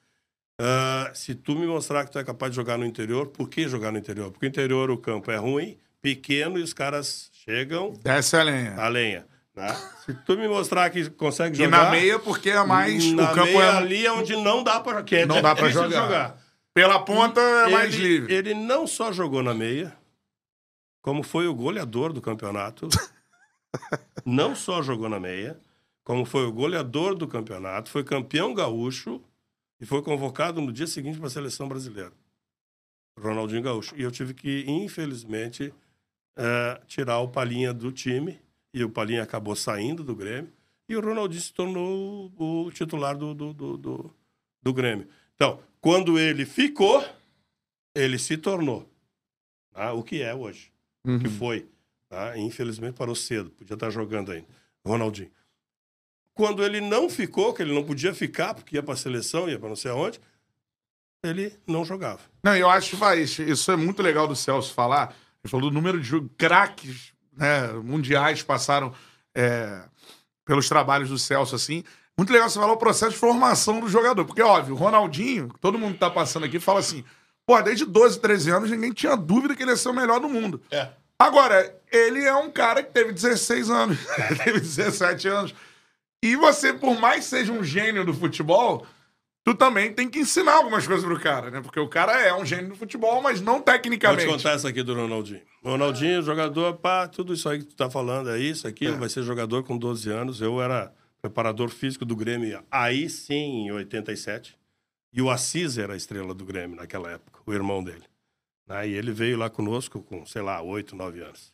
Ah, se tu me mostrar que tu é capaz de jogar no interior, por que jogar no interior? Porque o interior o campo é ruim, pequeno e os caras chegam Desce a lenha. a lenha. Né? Se tu me mostrar que consegue E jogar. na meia, porque é mais. na o campo meia é. ali é onde não dá para que é Não dá pra difícil de jogar. Pela ponta é mais ele, livre. ele não só jogou na meia, como foi o goleador do campeonato. não só jogou na meia, como foi o goleador do campeonato, foi campeão gaúcho e foi convocado no dia seguinte para a seleção brasileira. Ronaldinho Gaúcho. E eu tive que, infelizmente, eh, tirar o Palinha do time. E o Palinha acabou saindo do Grêmio. E o Ronaldinho se tornou o titular do, do, do, do, do Grêmio. Então, quando ele ficou, ele se tornou tá? o que é hoje. O que foi. Tá? Infelizmente parou cedo. Podia estar jogando ainda. Ronaldinho. Quando ele não ficou, que ele não podia ficar, porque ia para a seleção, ia para não sei aonde, ele não jogava. Não, eu acho, vai, isso- é muito legal do Celso falar. Ele falou do número de craques né, mundiais passaram é, pelos trabalhos do Celso, assim. Muito legal você falar o processo de formação do jogador. Porque, óbvio, o Ronaldinho, todo mundo que tá passando aqui, fala assim: pô, desde 12, 13 anos, ninguém tinha dúvida que ele ia ser o melhor do mundo. É. Agora, ele é um cara que teve 16 anos, teve 17 anos. E você, por mais que seja um gênio do futebol, tu também tem que ensinar algumas coisas pro cara, né? Porque o cara é um gênio do futebol, mas não Vou te tecnicamente. contar essa aqui do Ronaldinho. Ronaldinho, jogador, pá, tudo isso aí que tu tá falando, é isso, aquilo, vai ser jogador com 12 anos. Eu era preparador físico do Grêmio, aí sim, em 87. E o Assis era a estrela do Grêmio naquela época, o irmão dele. Né? E ele veio lá conosco com, sei lá, 8, 9 anos.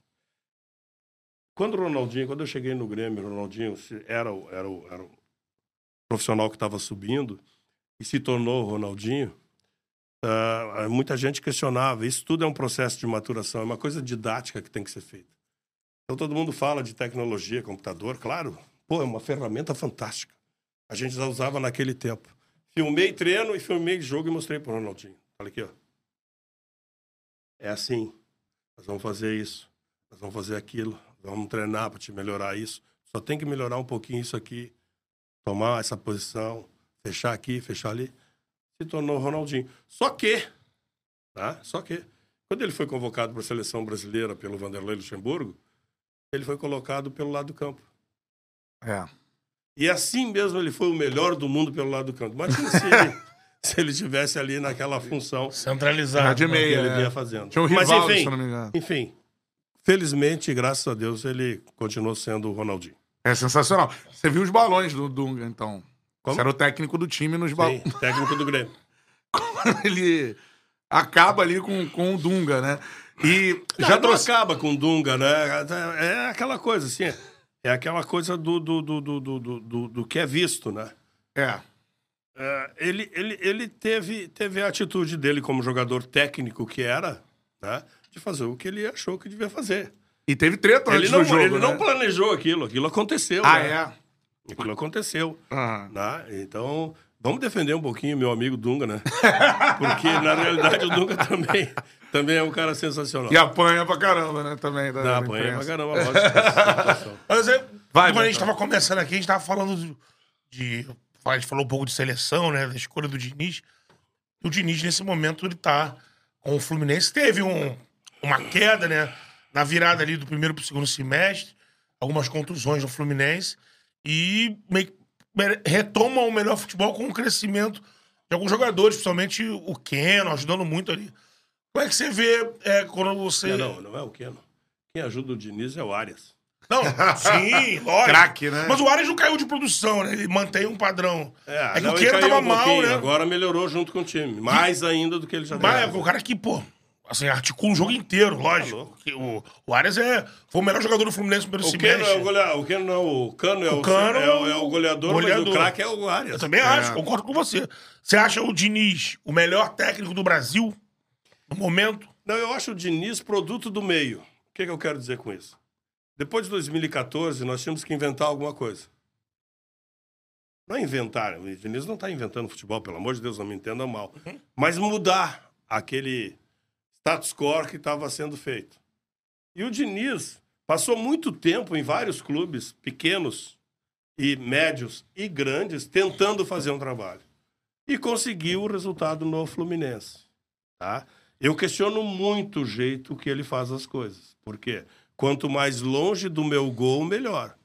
Quando o Ronaldinho, quando eu cheguei no Grêmio, o Ronaldinho era, o- era, era o profissional que estava subindo e se tornou Ronaldinho, ah, muita gente questionava. Isso tudo é um processo de maturação, é uma coisa didática que tem que ser feita. Então todo mundo fala de tecnologia, computador, claro. Pô, é uma ferramenta fantástica. A gente já usava naquele tempo. Filmei treino e filmei jogo e mostrei pro Ronaldinho. Olha aqui, ó. É assim. Nós vamos fazer isso. Nós vamos fazer aquilo. Vamos treinar para te melhorar isso. Só tem que melhorar um pouquinho isso aqui. Tomar essa posição. Fechar aqui, fechar ali. Se tornou o Ronaldinho. Só que, tá? Só que, quando ele foi convocado para a seleção brasileira pelo Vanderlei Luxemburgo, ele foi colocado pelo lado do campo. É. E assim mesmo ele foi o melhor do mundo pelo lado do campo. Imagina se ele, se ele tivesse ali naquela função Centralizado. de né? meia. que ele é. vinha fazendo. Tinha um Mas Rivaldo, enfim, se não me engano. enfim, felizmente, graças a Deus, ele continuou sendo o Ronaldinho. É sensacional. Você viu os balões do Dunga, então. Como? Você era o técnico do time nos balões. Técnico do Grêmio. Ele acaba ali com, com o Dunga, né? E Já já não trouxe. acaba com Dunga, né? É aquela coisa, assim, é aquela coisa do, do, do, do, do, do- do, do que é visto, né? É. É, ele ele, ele teve, teve a atitude dele como jogador técnico que era, né? De fazer o que ele achou que devia fazer. E teve treta Ele antes não, do jogo, ele né? não planejou aquilo, aquilo aconteceu. Ah, né? é? Aquilo aconteceu. Aham. Né? Então, vamos defender um pouquinho meu amigo Dunga, né? Porque, na realidade, o Dunga também, também é um cara sensacional. E apanha pra caramba, né? Também. Da, da apanha pra imprensa. caramba, lógico. essa situação. Mas é, Vai, quando a gente tava começando aqui, a gente tava falando de, de- A gente falou um pouco de seleção, né? Da escolha do Diniz. O Diniz, nesse momento, ele tá com o Fluminense. Teve um, uma queda, né? Na virada ali do primeiro pro segundo semestre. Algumas contusões no Fluminense. E retoma o melhor futebol com o crescimento de alguns jogadores, principalmente o Keno, ajudando muito ali. Como é que você vê é, quando você. Não, não, não é o Keno. Quem ajuda o Diniz é o Arias. Não, sim, lógico. Craque, né? Mas o Arias não caiu de produção, né? Ele mantém um padrão. É, que não, o Keno caiu tava um mal, né? Agora melhorou junto com o time. Mais ainda do que ele já Mas é o cara que, pô, assim, articula o jogo inteiro, lógico. louco. Que o, o Arias é, foi o melhor jogador do Fluminense no primeiro O Keno é o semestre. goleador. O Keno não, o Cano é o, Cano é, o, é o goleador, mas goleador. o craque é o Arias. Eu também acho, concordo com você. Você acha o Diniz o melhor técnico do Brasil no momento? Não, eu acho o Diniz produto do meio. O que, que eu quero dizer com isso? Depois de 2014, nós tínhamos que inventar alguma coisa. Não é inventar. O Diniz não está inventando futebol, pelo amor de Deus, não me entenda mal. Mas mudar aquele status quo que estava sendo feito. E o Diniz passou muito tempo em vários clubes pequenos e médios e grandes tentando fazer um trabalho. E conseguiu o resultado no Fluminense. Tá? Eu questiono muito o jeito que ele faz as coisas. Por quê? Quanto mais longe do meu gol, melhor.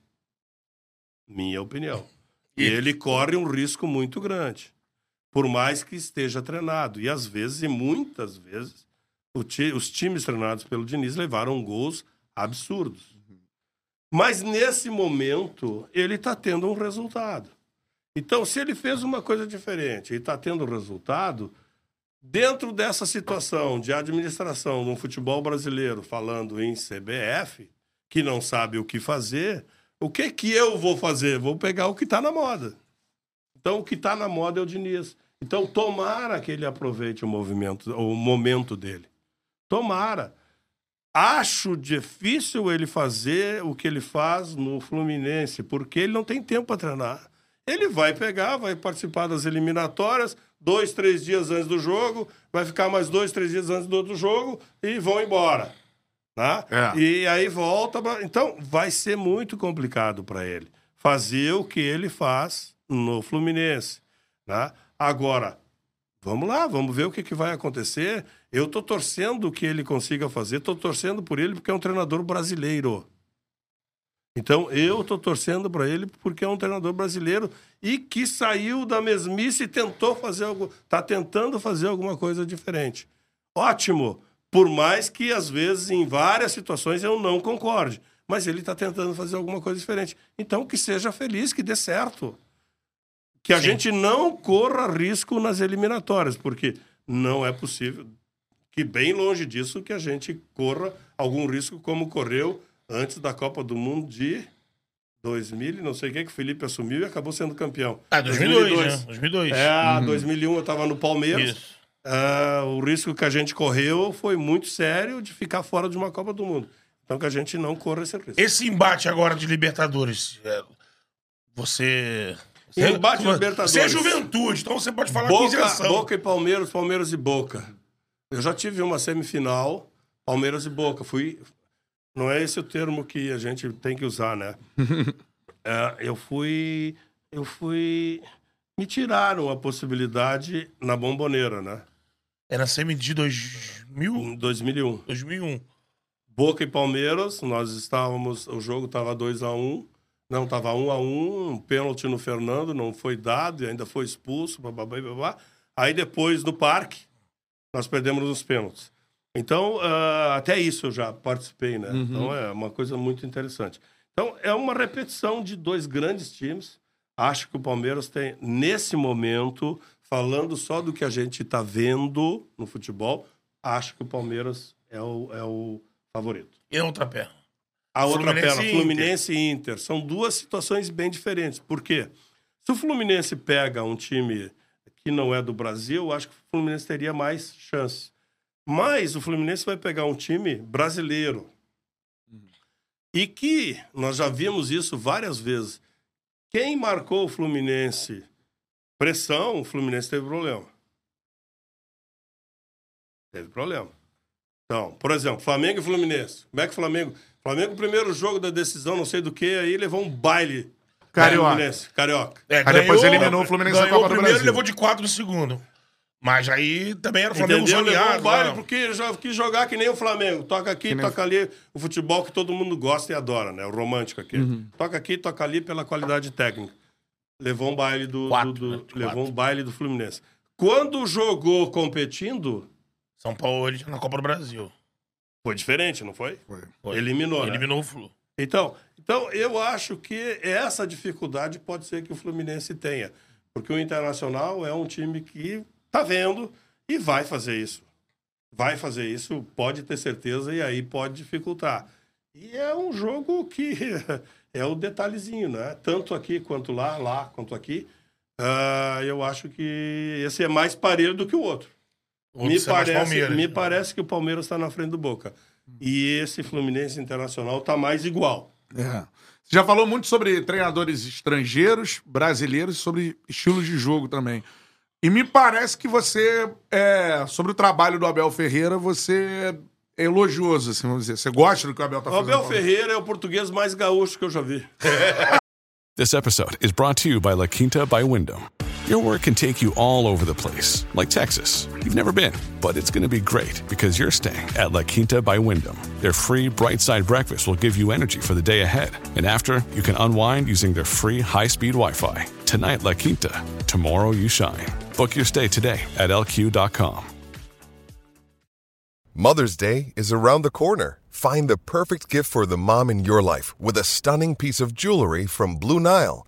Minha opinião. E ele corre um risco muito grande. Por mais que esteja treinado. E às vezes, e muitas vezes, ti- os times treinados pelo Diniz levaram gols absurdos. Mas nesse momento, ele está tendo um resultado. Então, se ele fez uma coisa diferente e está tendo resultado, dentro dessa situação de administração no futebol brasileiro, falando em CBF, que não sabe o que fazer, o que que eu vou fazer? Vou pegar o que está na moda. Então, o que está na moda é o Diniz. Então, tomara que ele aproveite o movimento, o momento dele. Tomara. Acho difícil ele fazer o que ele faz no Fluminense, porque ele não tem tempo para treinar. Ele vai pegar, vai participar das eliminatórias, dois, três dias antes do jogo, vai ficar mais dois, três dias antes do outro jogo e vão embora. Tá? É. E aí volta. pra- Então, vai ser muito complicado para ele fazer o que ele faz no Fluminense. Tá? Agora, Vamos lá, vamos ver o que, que vai acontecer. Eu tô torcendo que ele consiga fazer, tô torcendo por ele porque é um treinador brasileiro. Então, eu tô torcendo para ele porque é um treinador brasileiro e que saiu da mesmice e tentou fazer algo, tá tentando fazer alguma coisa diferente. Ótimo, por mais que às vezes em várias situações eu não concorde, mas ele está tentando fazer alguma coisa diferente. Então, que seja feliz, que dê certo que a gente não corra risco nas eliminatórias, porque não é possível que bem longe disso que a gente corra algum risco como correu antes da Copa do Mundo de 2000, e não sei o que, que o Felipe assumiu e acabou sendo campeão. Ah, 2002, né? 2002. É, 2001 eu estava no Palmeiras. Isso. Ah, o risco que a gente correu foi muito sério de ficar fora de uma Copa do Mundo. Então que a gente não corra esse risco. Esse embate agora de Libertadores, é, você... Embate de você- Libertadores. Você é juventude, então você pode falar com Boca, isenção. Boca e Palmeiras, Palmeiras e Boca. Eu já tive uma semifinal, Palmeiras e Boca. Fui. Não é esse o termo que a gente tem que usar, né? É, eu fui. Eu fui. Me tiraram a possibilidade na bomboneira, né? Era semi de 2000, Em 2001. 2001. Boca e Palmeiras, nós estávamos. O jogo estava 2x1. Não, estava 1 a 1 um pênalti no Fernando, não foi dado e ainda foi expulso, bababá, babá. Aí depois, no parque, nós perdemos os pênaltis. Então, ah, até isso eu já participei, né? Então é uma coisa muito interessante. Então, é uma repetição de dois grandes times. Acho que o Palmeiras tem, nesse momento, falando só do que a gente está vendo no futebol, acho que o Palmeiras é o, é o favorito. E a outra perna? A outra Fluminense perna, e Fluminense e Inter. São duas situações bem diferentes. Por quê? Se o Fluminense pega um time que não é do Brasil, acho que o Fluminense teria mais chance. Mas o Fluminense vai pegar um time brasileiro. E que nós já vimos isso várias vezes. Quem marcou o Fluminense pressão, o Fluminense teve problema. Teve problema. Então, por exemplo, Flamengo e Fluminense. Como é que o Flamengo. Flamengo, primeiro jogo da decisão, não sei do que, aí levou um baile. Carioca. Fluminense, Carioca. É, Aí depois eliminou o Fluminense na ganhou Copa do o primeiro Brasil. e levou de 4 no segundo. Mas aí também era o Flamengo Entendeu? Levou um zoneado. baile lá. porque já quis jogar que nem o Flamengo. Toca aqui, toca ali. O futebol que todo mundo gosta e adora, né? O romântico aqui. Uhum. Toca aqui, toca ali pela qualidade técnica. Levou um baile do, Quatro, do- do- né? De levou quatro. um baile do Fluminense. Quando jogou competindo, São Paulo ele na Copa do Brasil. foi diferente, não foi? Foi. Eliminou, né? Eliminou o Flu. Então, então, eu acho que essa dificuldade pode ser que o Fluminense tenha. Porque o Internacional é um time que tá vendo e vai fazer isso. Vai fazer isso, pode ter certeza, e aí pode dificultar. E é um jogo que é o detalhezinho, né? Tanto aqui quanto lá, lá quanto aqui. Ah, eu acho que esse é mais parelho do que o outro. Outro Me é parece, me parece que o Palmeiras está na frente do Boca. E esse Fluminense Internacional está mais igual. É. Você já falou muito sobre treinadores estrangeiros, brasileiros, sobre estilos de jogo também. E me parece que você, é, sobre o trabalho do Abel Ferreira, você é elogioso, assim, vamos dizer. Você gosta do que o Abel tá O fazendo? Abel Ferreira é o português mais gaúcho que eu já vi. This episode is brought to you by La Quinta by Wyndham. Your work can take you all over the place, like Texas. You've never been, but it's going to be great because you're staying at La Quinta by Wyndham. Their free bright side breakfast will give you energy for the day ahead. And after, you can unwind using their free high speed Wi Fi. Tonight, La Quinta. Tomorrow, you shine. Book your stay today at lq.com. Mother's Day is around the corner. Find the perfect gift for the mom in your life with a stunning piece of jewelry from Blue Nile.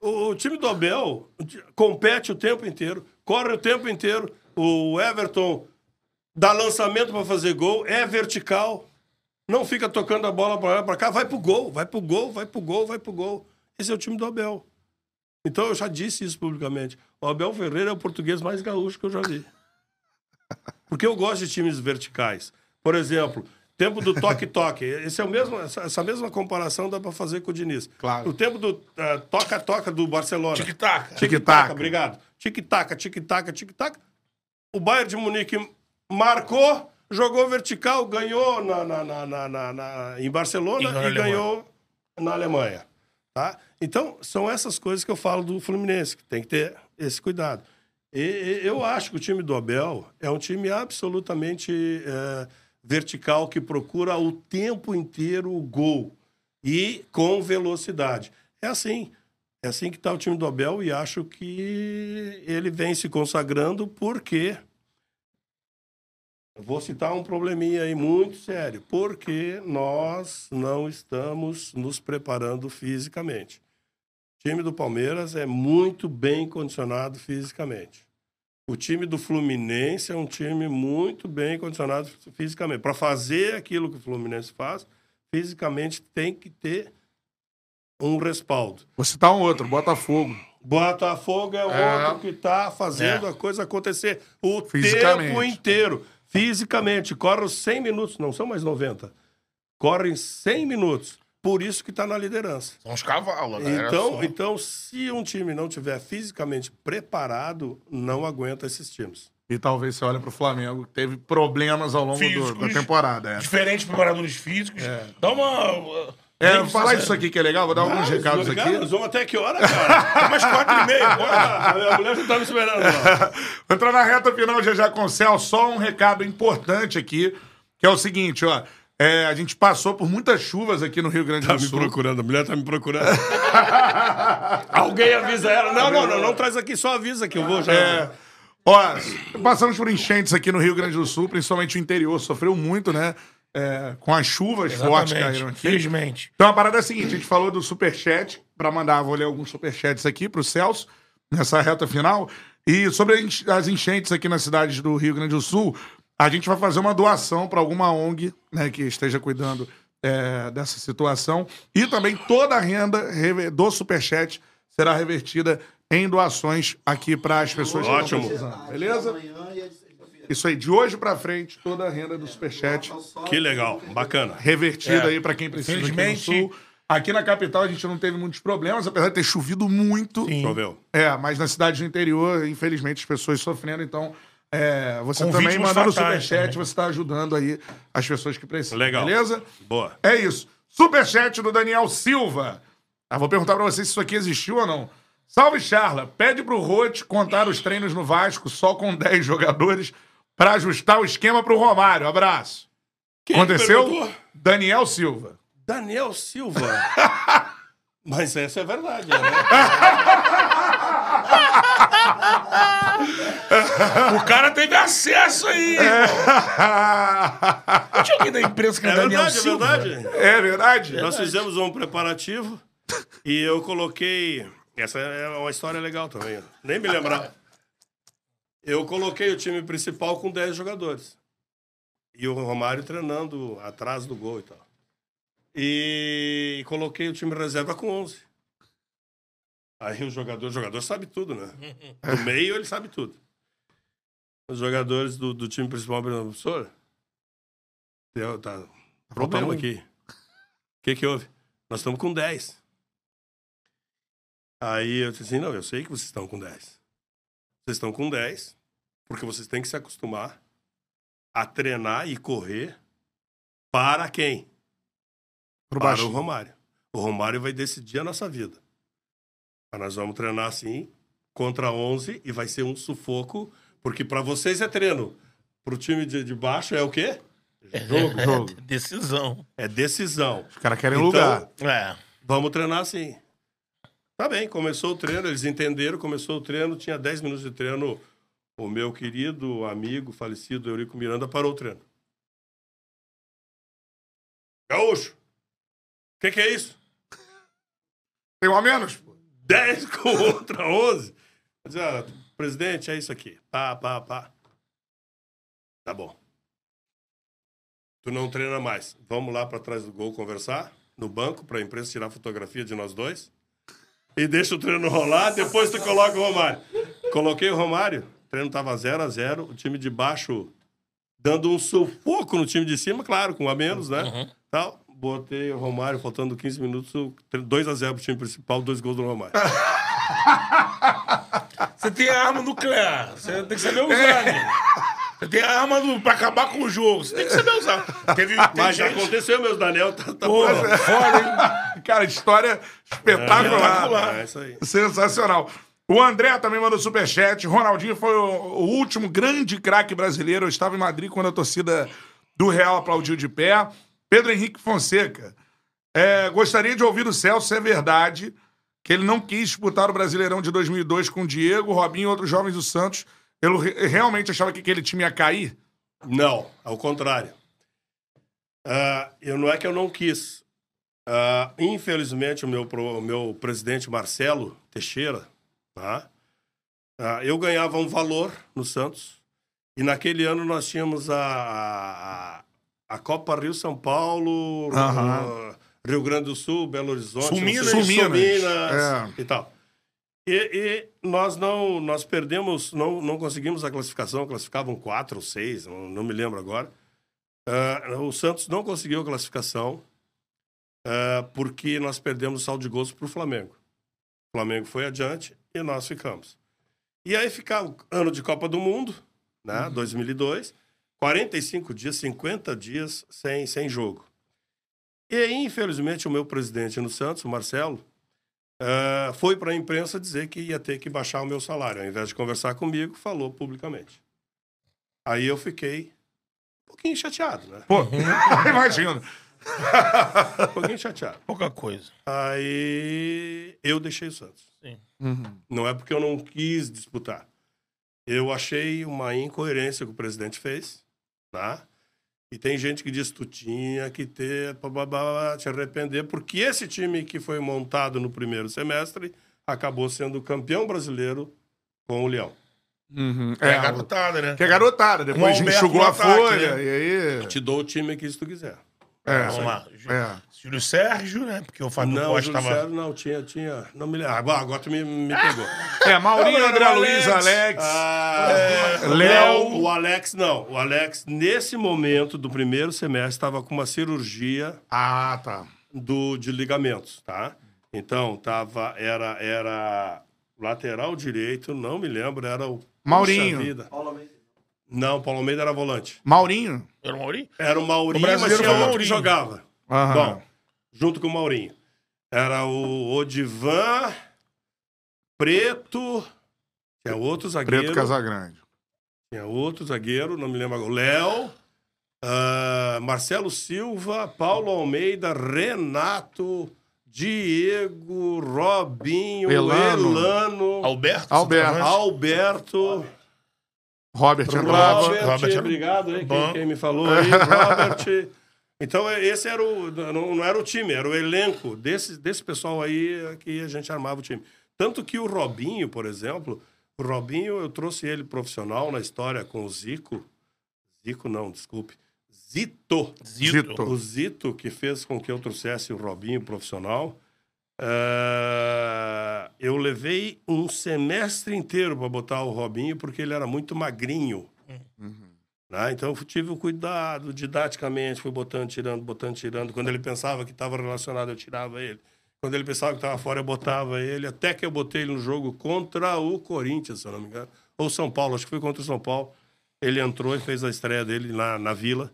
o time do Abel compete o tempo inteiro, corre o tempo inteiro. O Everton dá lançamento pra fazer gol, é vertical. Não fica tocando a bola pra lá, pra cá, vai pro gol, vai pro gol, vai pro gol, vai pro gol. Esse é o time do Abel. Então eu já disse isso publicamente. O Abel Ferreira é o português mais gaúcho que eu já vi. Porque eu gosto de times verticais. Por exemplo, tempo do toque-toque. Esse é o mesmo, essa, essa mesma comparação dá para fazer com o Diniz. Claro. O tempo do eh, toca-toca do Barcelona. Tic-tac. Tic-tac. Obrigado. Tic-tac, tic-tac, tic-tac. O Bayern de Munique marcou, jogou vertical, ganhou na, na, na, na- na- na- em Barcelona E ganhou na e, Alemanha. ganhou na Alemanha. Tá? Então, são essas coisas que eu falo do Fluminense, que tem que ter esse cuidado. E, e eu acho que o time do Abel é um time absolutamente eh, vertical, que procura o tempo inteiro o gol e com velocidade. É assim. É assim que está o time do Abel e acho que ele vem se consagrando porque. Vou citar um probleminha aí muito sério. Porque nós não estamos nos preparando fisicamente. O time do Palmeiras é muito bem condicionado fisicamente. O time do Fluminense é um time muito bem condicionado fisicamente. Para fazer aquilo que o Fluminense faz, fisicamente tem que ter um respaldo. Vou citar um outro, Botafogo. Botafogo é, É. outro que está fazendo É. a coisa acontecer o tempo inteiro. Fisicamente. Corre os 100 minutos, não são mais 90. Correm 100 minutos. Por isso que está na liderança. São os cavalos, galera Então, só. então, se um time não tiver fisicamente preparado, não aguenta esses times. E talvez você olhe pro Flamengo, que teve problemas ao longo do- da temporada. É, Diferentes preparadores físicos. Dá uma. é falar isso aqui que é legal, vou dar alguns recados aqui. Nós vamos até que hora, cara? Mais quatro e meia, bora. Ah, a mulher já tá me esperando lá. Vou entrar na reta final já já com o Céu. Só um recado importante aqui, que é o seguinte, ó. É, a gente passou por muitas chuvas aqui no Rio Grande Tá do me Sul. procurando, a mulher tá me procurando. Alguém avisa ela. Não, não, não, não traz aqui, só avisa que eu vou já. É. Ó, passamos por enchentes aqui no Rio Grande do Sul, principalmente o interior, sofreu muito, né? É, com as chuvas fortes que caíram Exatamente. aqui. Felizmente. Então a parada é a seguinte: a gente falou do superchat, pra mandar, vou ler alguns superchats aqui pro Celso, nessa reta final. E sobre as enchentes aqui nas cidades do Rio Grande do Sul, a gente vai fazer uma doação para alguma ONG né, que esteja cuidando é, dessa situação. E também toda a renda do superchat será revertida em doações aqui para as pessoas que Ótimo. estão precisando. Beleza? Isso aí, de hoje para frente, toda a renda do superchat Que legal, bacana. revertida É. aí pra quem precisa aqui no sul. Aqui na capital a gente não teve muitos problemas, apesar de ter chovido muito. Sim. Choveu. É, mas na cidade do interior, infelizmente, as pessoas sofrendo. Então, é, você Com também mandando fatais superchat, também. você está ajudando aí as pessoas que precisam. Legal. Beleza? Boa. É isso. Superchat do Daniel Silva. Ah, vou perguntar pra vocês se isso aqui existiu ou não. Salve, Charla. Pede pro Rote contar os treinos no Vasco só com 10 jogadores pra ajustar o esquema pro Romário. Abraço. Quem Aconteceu? perguntou? Daniel Silva. Daniel Silva. Mas essa é verdade, né? O cara teve acesso aí. Tinha alguém da imprensa que É Daniel verdade, é Silva? verdade. É verdade? Nós fizemos um preparativo E eu coloquei. Essa é uma história legal também. Nem me lembrava. Eu coloquei o time principal com 10 jogadores. E o Romário treinando atrás do gol e tal. E coloquei o time reserva com 11. Aí o jogador, o jogador sabe tudo, né? No meio ele sabe tudo. Os jogadores do, do time principal, professor, deu, tá, problema um. aqui. O que que houve? Nós estamos com 10. Aí eu disse assim, não, eu sei que vocês estão com 10. Vocês estão com 10, porque vocês têm que se acostumar a treinar e correr para quem? Pro para baixinho. o Romário. O Romário vai decidir a nossa vida. Mas nós vamos treinar assim, contra 11, e vai ser um sufoco, porque para vocês é treino. Para o time de, de baixo é o quê? Jogo, jogo. Decisão. É decisão. Os caras querem Então, lugar. É. Vamos treinar assim. Tá bem, começou o treino, eles entenderam, começou o treino, tinha 10 minutos de treino. O meu querido amigo falecido Eurico Miranda parou o treino. Gaúcho, o que, que é isso? Tem um a menos? Pô. 10 contra 11. Mas, ah, presidente, é isso aqui. Pá, pá, pá. Tá bom. Tu não treina mais. Vamos lá para trás do gol conversar, no banco, para a imprensa tirar fotografia de nós dois. E deixa o treino rolar, depois tu coloca o Romário. Coloquei o Romário, o treino tava 0 a 0 o time de baixo dando um sufoco no time de cima, claro, com a menos, né? Tal. Botei o Romário, faltando 15 minutos, 2 a 0 pro time principal, dois gols do Romário. Você tem a arma nuclear. Você tem que saber usar, né? Você tem a arma do, pra acabar com o jogo. Você tem que saber usar. Teve, Mas já gente- aconteceu, meus Daniel. Tá, tá Pô, foda, hein? Cara, história espetacular. espetacular. É isso aí. Sensacional. O André também mandou superchat. Ronaldinho foi o, o último grande craque brasileiro. Eu estava em Madrid quando a torcida do Real aplaudiu de pé. Pedro Henrique Fonseca. É, gostaria de ouvir do Celso se é verdade que ele não quis disputar o Brasileirão de 2002 com o Diego, Robinho e outros jovens do Santos. Ele re- realmente achava que aquele time ia cair? Não, ao contrário. Ah, eu não é que eu não quis. Ah, infelizmente, o meu, o meu presidente Marcelo Teixeira, tá? Ah, eu ganhava um valor no Santos. E naquele ano nós tínhamos a, a, a Copa Rio São Paulo, Rio Grande do Sul, Belo Horizonte, não sei- Minas. Sul Sul Minas, Minas é. e tal. E, e nós não, nós perdemos, não, não conseguimos a classificação, classificavam quatro ou seis, não, não me lembro agora. Ah, o Santos não conseguiu a classificação ah, porque nós perdemos o saldo de gols para o Flamengo. O Flamengo foi adiante e nós ficamos. E aí ficar o ano de Copa do Mundo, né, 2002, 45 dias, 50 dias sem, sem jogo. E aí, infelizmente, o meu presidente no Santos, o Marcelo, ah, foi para a imprensa dizer que ia ter que baixar o meu salário. Ao invés de conversar comigo, falou publicamente. Aí eu fiquei um pouquinho chateado, né? Pô, imagina. Um pouquinho chateado. Pouca coisa. Aí eu deixei o Santos. Sim. Não é porque eu não quis disputar. Eu achei uma incoerência que o presidente fez, tá? E tem gente que diz tu tinha que ter, pá, te arrepender, porque esse time que foi montado no primeiro semestre acabou sendo campeão brasileiro com o Leão. É, a garotada, né? Que é garotada. Depois enxugou a ataque, folha. né? E aí. Te dou o time que tu quiser. É, Vamos lá. É. Júlio Sérgio, né? Porque o Fábio Não, Costa Júlio tava... César, não, tinha, tinha. Não me lembro. Agora, agora tu me, me pegou. É, Maurinho, André Luiz, Alex. Alex. Ah, Léo. Léo, o Alex não. O Alex, nesse momento do primeiro semestre, estava com uma cirurgia Ah, tá. do, de ligamentos, tá? Então, tava, era, era lateral direito, não me lembro, era o. Maurinho. Puxa vida. Não, Paulo Almeida era volante. Maurinho. Era o Maurinho? Era o Maurinho, O mas tinha outro que Maurinho. jogava. Aham. Bom, junto com o Maurinho. Era o Odivan, Preto, tinha outro zagueiro. Preto Casagrande. Tinha outro zagueiro, não me lembro agora. Léo, ah, Marcelo Silva, Paulo Almeida, Renato, Diego, Robinho, Elano. Elano, Alberto? Alberto. centroavante? Alberto, Robert entrava. Robert, Robert obrigado aí, quem, quem me falou aí, Robert. Então, é- esse era o. Não, não era o time, era o elenco desse, desse pessoal aí que a gente armava o time. Tanto que o Robinho, por exemplo, o Robinho, eu trouxe ele profissional na história com o Zico. Zico não, desculpe. Zito. Zito. O Zito, que fez com que eu trouxesse o Robinho profissional. Eh, eu levei um semestre inteiro para botar o Robinho, porque ele era muito magrinho. né? Então eu tive o cuidado, didaticamente, fui botando, tirando, botando, tirando. Quando ele pensava que estava relacionado, eu tirava ele. Quando ele pensava que estava fora, eu botava ele. Até que eu botei ele no jogo contra o Corinthians, se eu não me engano. Ou São Paulo, acho que foi contra o São Paulo. Ele entrou e fez a estreia dele na, na Vila.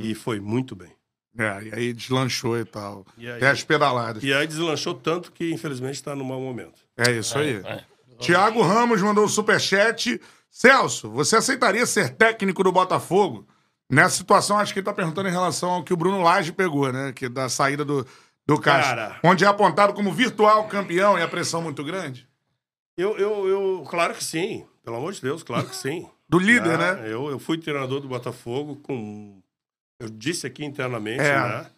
E foi muito bem. É, e aí deslanchou e tal. E aí- Até as pedaladas. E aí deslanchou tanto que, infelizmente, está no mau momento. É isso aí. Tiago Ramos mandou um superchat. Celso, você aceitaria ser técnico do Botafogo? Nessa situação, acho que ele tá perguntando em relação ao que o Bruno Lage pegou, né? Que da saída do, do Caixa. Cara. Onde é apontado como virtual campeão e a pressão muito grande? Eu, eu, eu, claro que sim. Pelo amor de Deus, claro que sim. Do líder, Ah, né? Eu, eu fui treinador do Botafogo com. Eu disse aqui internamente, É. né?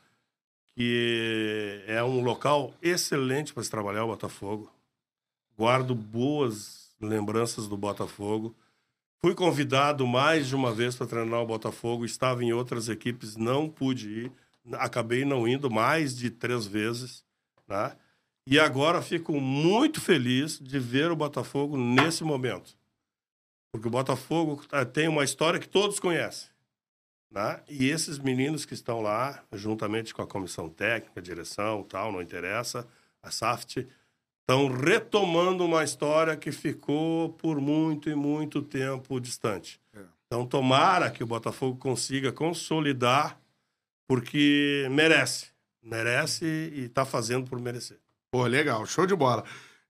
Que é um local excelente para se trabalhar o Botafogo. Guardo boas lembranças do Botafogo. Fui convidado mais de uma vez para treinar o Botafogo. Estava em outras equipes, não pude ir. Acabei não indo mais de três vezes, né? E agora fico muito feliz de ver o Botafogo nesse momento. Porque o Botafogo eh, tem uma história que todos conhecem. Né? E esses meninos que estão lá, juntamente com a comissão técnica, direção, tal, não interessa, a SAFT, estão retomando uma história que ficou por muito e muito tempo distante. Então, tomara que o Botafogo consiga consolidar, porque merece. Merece e está fazendo por merecer. Pô, legal, show de bola.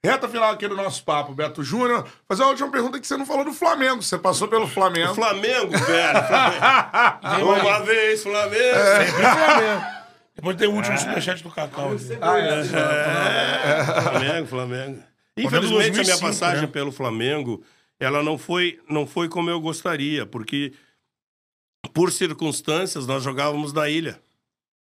Reta final aqui do nosso papo, Beto Júnior. Fazer a última pergunta que você não falou do Flamengo. Você passou pelo Flamengo. O Flamengo, velho. Flamengo. Uma vez, Flamengo. Sempre Flamengo. Depois tem o último superchat do Cacau. aqui. É, Flamengo, Flamengo. Infelizmente, a minha 2005, passagem né? pelo Flamengo, ela não foi, não foi como eu gostaria, porque por circunstâncias nós jogávamos na ilha.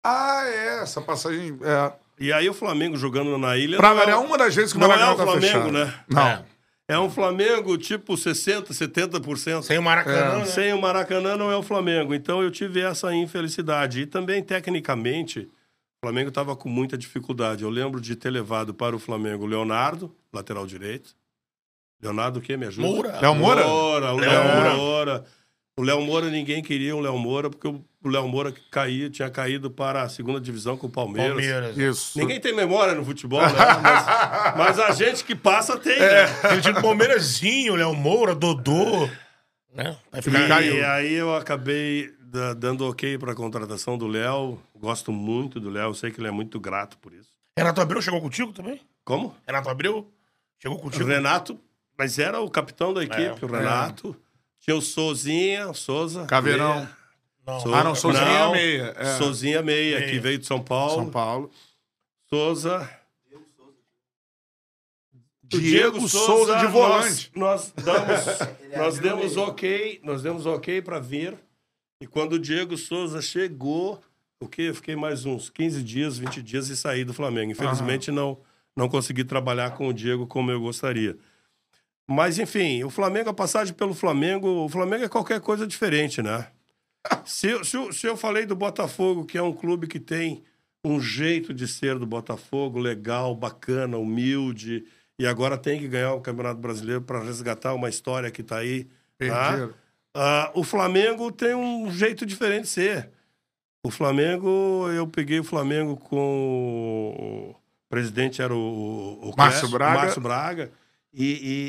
Ah, é, essa passagem. É. E aí o Flamengo jogando na ilha. Pra não é uma das vezes que o não é Maracanã o tá Flamengo, fechado. né? Não. É um Flamengo tipo 60, 70%. Sem o Maracanã, né? Sem o Maracanã não é o Flamengo. Então eu tive essa infelicidade. E também, tecnicamente, o Flamengo estava com muita dificuldade. Eu lembro de ter levado para o Flamengo o Leonardo, lateral direito. Leonardo o quê? Me ajuda? Moura. Léo Moura? Moura, o Léo Léo Moura. O Léo Moura, ninguém queria o Léo Moura, porque o o Léo Moura que caía, tinha caído para a segunda divisão com o Palmeiras. Palmeiras. Isso. Ninguém tem memória no futebol, né? Mas, mas a gente que passa tem, né? Aquele time do Palmeirazinho, Léo Moura, Dodô. Né? Vai ficar E Caiu. aí eu acabei da- dando ok para a contratação do Léo. Gosto muito do Léo, sei que ele é muito grato por isso. Renato Abreu chegou contigo também? Como? Renato Abreu chegou O contigo? Renato, mas era o capitão da equipe, É, o Renato. Tinha o Souzinha, o Souza. Caveirão. meia. Não. Sou- Ah, não, Souzinha meia, é. Souzinha meia, Meia. que veio de São Paulo. São Paulo. Souza. O Diego Souza de volante. Nós, nós damos, nós demos ok, nós demos ok para vir. E quando o Diego Souza chegou, o quê? Eu fiquei mais uns 15 dias, 20 dias e saí do Flamengo. Infelizmente não não consegui trabalhar com o Diego como eu gostaria. Mas enfim, o Flamengo, a passagem pelo Flamengo, o Flamengo é qualquer coisa diferente, né? Se, eu- se, eu- se eu falei do Botafogo, que é um clube que tem um jeito de ser do Botafogo, legal, bacana, humilde, e agora tem que ganhar o Campeonato Brasileiro para resgatar uma história que está aí. tá? Ah, o Flamengo tem um jeito diferente de ser. O Flamengo, eu peguei o Flamengo com. O presidente era o, o Márcio Braga. Márcio Braga. E,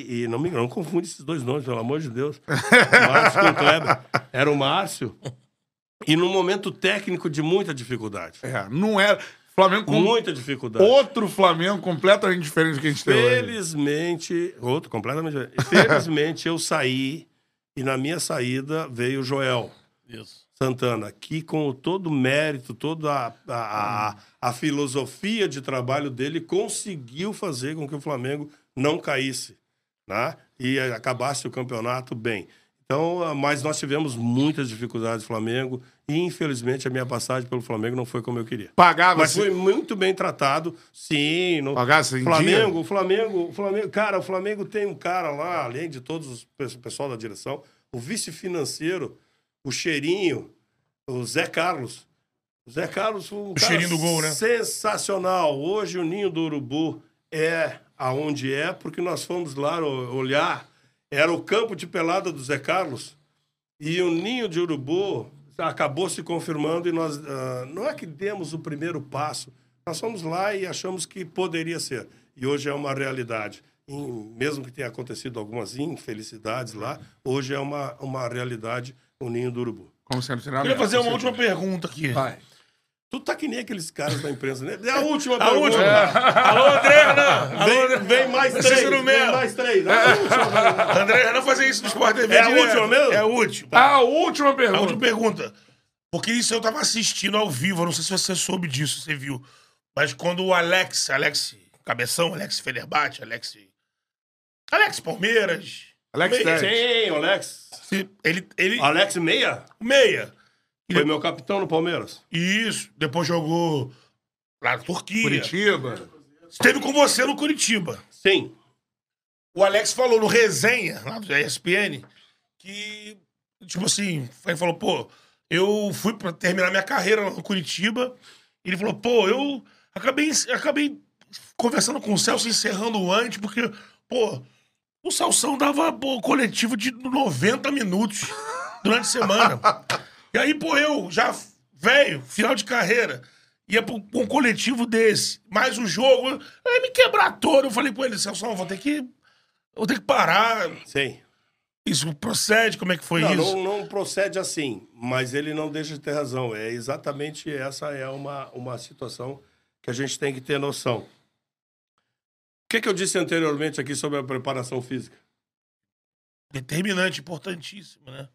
e- e não me não confunde esses dois nomes, pelo amor de Deus. Márcio com Kleber. Era o Márcio. E num momento técnico de muita dificuldade. É, não era. Flamengo com Muita dificuldade. outro Flamengo completamente diferente do que a gente tem hoje. Felizmente, outro completamente diferente. Felizmente eu saí e na minha saída veio o Joel Isso. Santana, que com todo o mérito, toda a, a, a, a filosofia de trabalho dele conseguiu fazer com que o Flamengo não caísse, né? E acabasse o campeonato bem. Então, ah, mas nós tivemos muitas dificuldades no Flamengo e, infelizmente, a minha passagem pelo Flamengo não foi como eu queria. Pagava Mas foi muito bem tratado, sim. No... Pagasse em Flamengo, dia? o Flamengo, o Flamengo, cara, o Flamengo tem um cara lá, além de todos os pe- pessoal da direção, o vice financeiro, o cheirinho, o Zé Carlos. O Zé Carlos foi um O cara cheirinho do gol, né? sensacional. Hoje o ninho do urubu é aonde é, porque nós fomos lá olhar, era o campo de pelada do Zé Carlos. E o ninho de urubu acabou se confirmando e nós ah, não é que demos o primeiro passo, nós fomos lá e achamos que poderia ser. E hoje é uma realidade. E mesmo que tenha acontecido algumas infelicidades lá, hoje é uma, uma realidade o ninho do urubu. Como sendo queria fazer uma última pergunta aqui. Vai. Tu tá que nem aqueles caras da imprensa, né? É a última A pergunta. última. Alô, André Vem, vem mais três. Vem mais três. É a última. André Renan fazer isso no Sport TV. É a direto. última mesmo? É a última. A última A pergunta. última pergunta. Porque isso eu tava assistindo ao vivo, eu não sei se você soube disso, você viu. Mas quando o Alex, Alex Cabeção, Alex Fenerbahçe, Alex. Alex Palmeiras. Alex Meia. Sim, Alex. Ele. ele Alex Meia meia. Foi meu capitão no Palmeiras. Isso. Depois jogou lá na Turquia. Curitiba. Esteve com você no Curitiba. Sim. O Alex falou no resenha, lá do ESPN, que, tipo assim, ele falou, pô, eu fui pra terminar minha carreira lá no Curitiba. Ele falou, pô, eu acabei, acabei conversando com o Celso, encerrando antes, porque, pô, o Celção dava pô, coletivo de 90 minutos durante a semana. E aí, pô, eu já, velho, final de carreira, ia pra um pra coletivo desse, mais um jogo, aí me quebrar todo. Eu falei com ele, Celso, vou ter que. Vou ter que parar. Sim. Isso procede? Como é que foi Não, isso? não, não procede assim, mas ele não deixa de ter razão. É exatamente essa é uma, uma situação que a gente tem que ter noção. O que, que eu disse anteriormente aqui sobre a preparação física? Determinante, importantíssimo, né?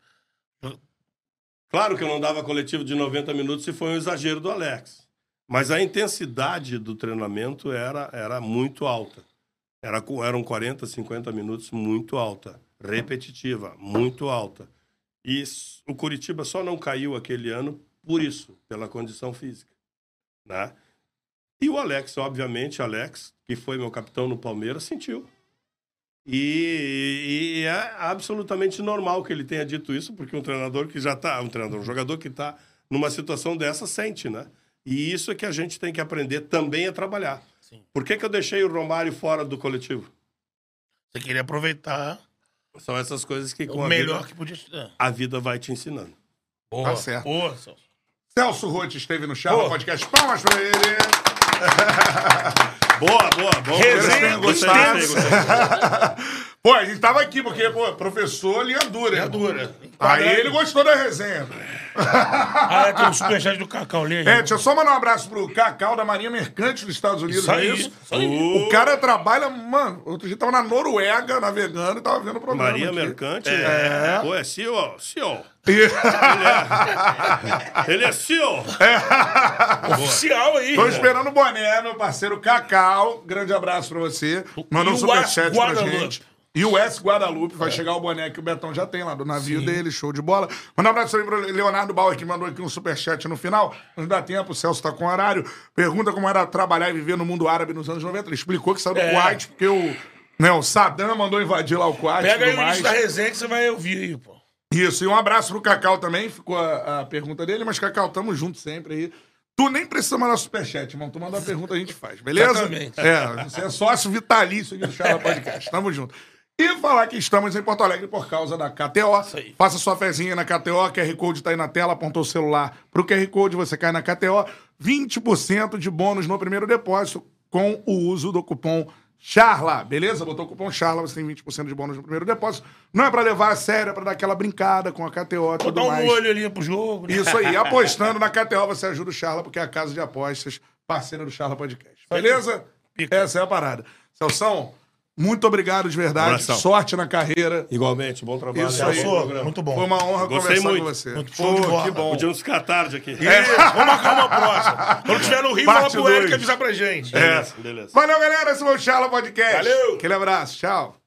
Claro que eu não dava coletivo de 90 minutos se foi um exagero do Alex. Mas a intensidade do treinamento era, era muito alta. Era, eram 40, 50 minutos muito alta. Repetitiva, muito alta. E o Curitiba só não caiu aquele ano por isso, pela condição física. Né? E o Alex, obviamente, Alex, que foi meu capitão no Palmeiras, sentiu. E, e é absolutamente normal que ele tenha dito isso, porque um treinador que já está, um treinador, um jogador que está numa situação dessa sente, né? E isso é que a gente tem que aprender também a trabalhar. Por que, que eu deixei o Romário fora do coletivo? Você queria aproveitar São essas coisas que com o a melhor vida, que podia te a vida vai te ensinando. Boa, Tá certo. Boa, Celso. Celso Rotti esteve no Charla. Podcast. Palmas pra ele. Boa, boa, boa. Resenha intensa. Pô, a gente tava aqui porque, pô, professor linha dura. É dura. Aí ele gostou da resenha. Ah, é, tem o superchat do Cacau ali. É, deixa eu só mandar um abraço pro Cacau da Marinha Mercante dos Estados Unidos, Isso é aí, isso? isso aí. O cara trabalha, mano, outro dia tava na Noruega navegando e tava vendo o programa. Maria aqui. Mercante. É. Pô, é CEO, CEO. Ele é CEO. Oficial aí. Tô esperando o boné, meu parceiro Cacau. Grande abraço pra você. Mandou um superchat pra gente. E o S Guadalupe vai chegar o boné que o Betão já tem lá do navio dele, show de bola. Mandar um abraço aí pro Leonardo Bauer, que mandou aqui um superchat no final. Não dá tempo, o Celso tá com horário. Pergunta como era trabalhar e viver no mundo árabe nos anos 90. Ele explicou que saiu do É. Kuwait, porque o, né, o Saddam mandou invadir lá o Kuwait Pega aí o início da resenha que você vai ouvir aí, pô. Isso, e um abraço pro Cacau também, ficou a, a pergunta dele, mas Cacau, tamo junto sempre aí. Tu nem precisa mandar superchat, irmão. Tu manda a pergunta, a gente faz, beleza? Exatamente. É, você é sócio vitalício aqui do Charla Podcast. Tamo junto. E falar que estamos em Porto Alegre por causa da KTO. Faça sua fezinha na KTO, QR Code tá aí na tela, apontou o celular pro QR Code, você cai na KTO. 20% de bônus no primeiro depósito com o uso do cupom Charla, beleza? Botou o cupom Charla, você tem 20% de bônus no primeiro depósito. Não é pra levar a sério, é pra dar aquela brincada com a KTO e tudo Botar um mais. olho ali pro jogo. né? Isso aí, apostando na KTO, você ajuda o Charla, porque é a casa de apostas, parceira do Charla Podcast. Beleza? Essa é a parada. Celção, muito obrigado de verdade. Abração. Sorte na carreira. Igualmente, bom trabalho. Isso Bom aí. Muito bom. Foi uma honra Gostei conversar muito. com você. Muito show de Pô, bola. que bom. Podíamos ficar tarde aqui. É. Vamos marcar uma próxima. Quando tiver no Rio, fala Parte pro Eric avisar pra gente. É. Beleza, beleza. Valeu, galera. Esse foi o Charla Podcast. Valeu. Aquele abraço. Tchau.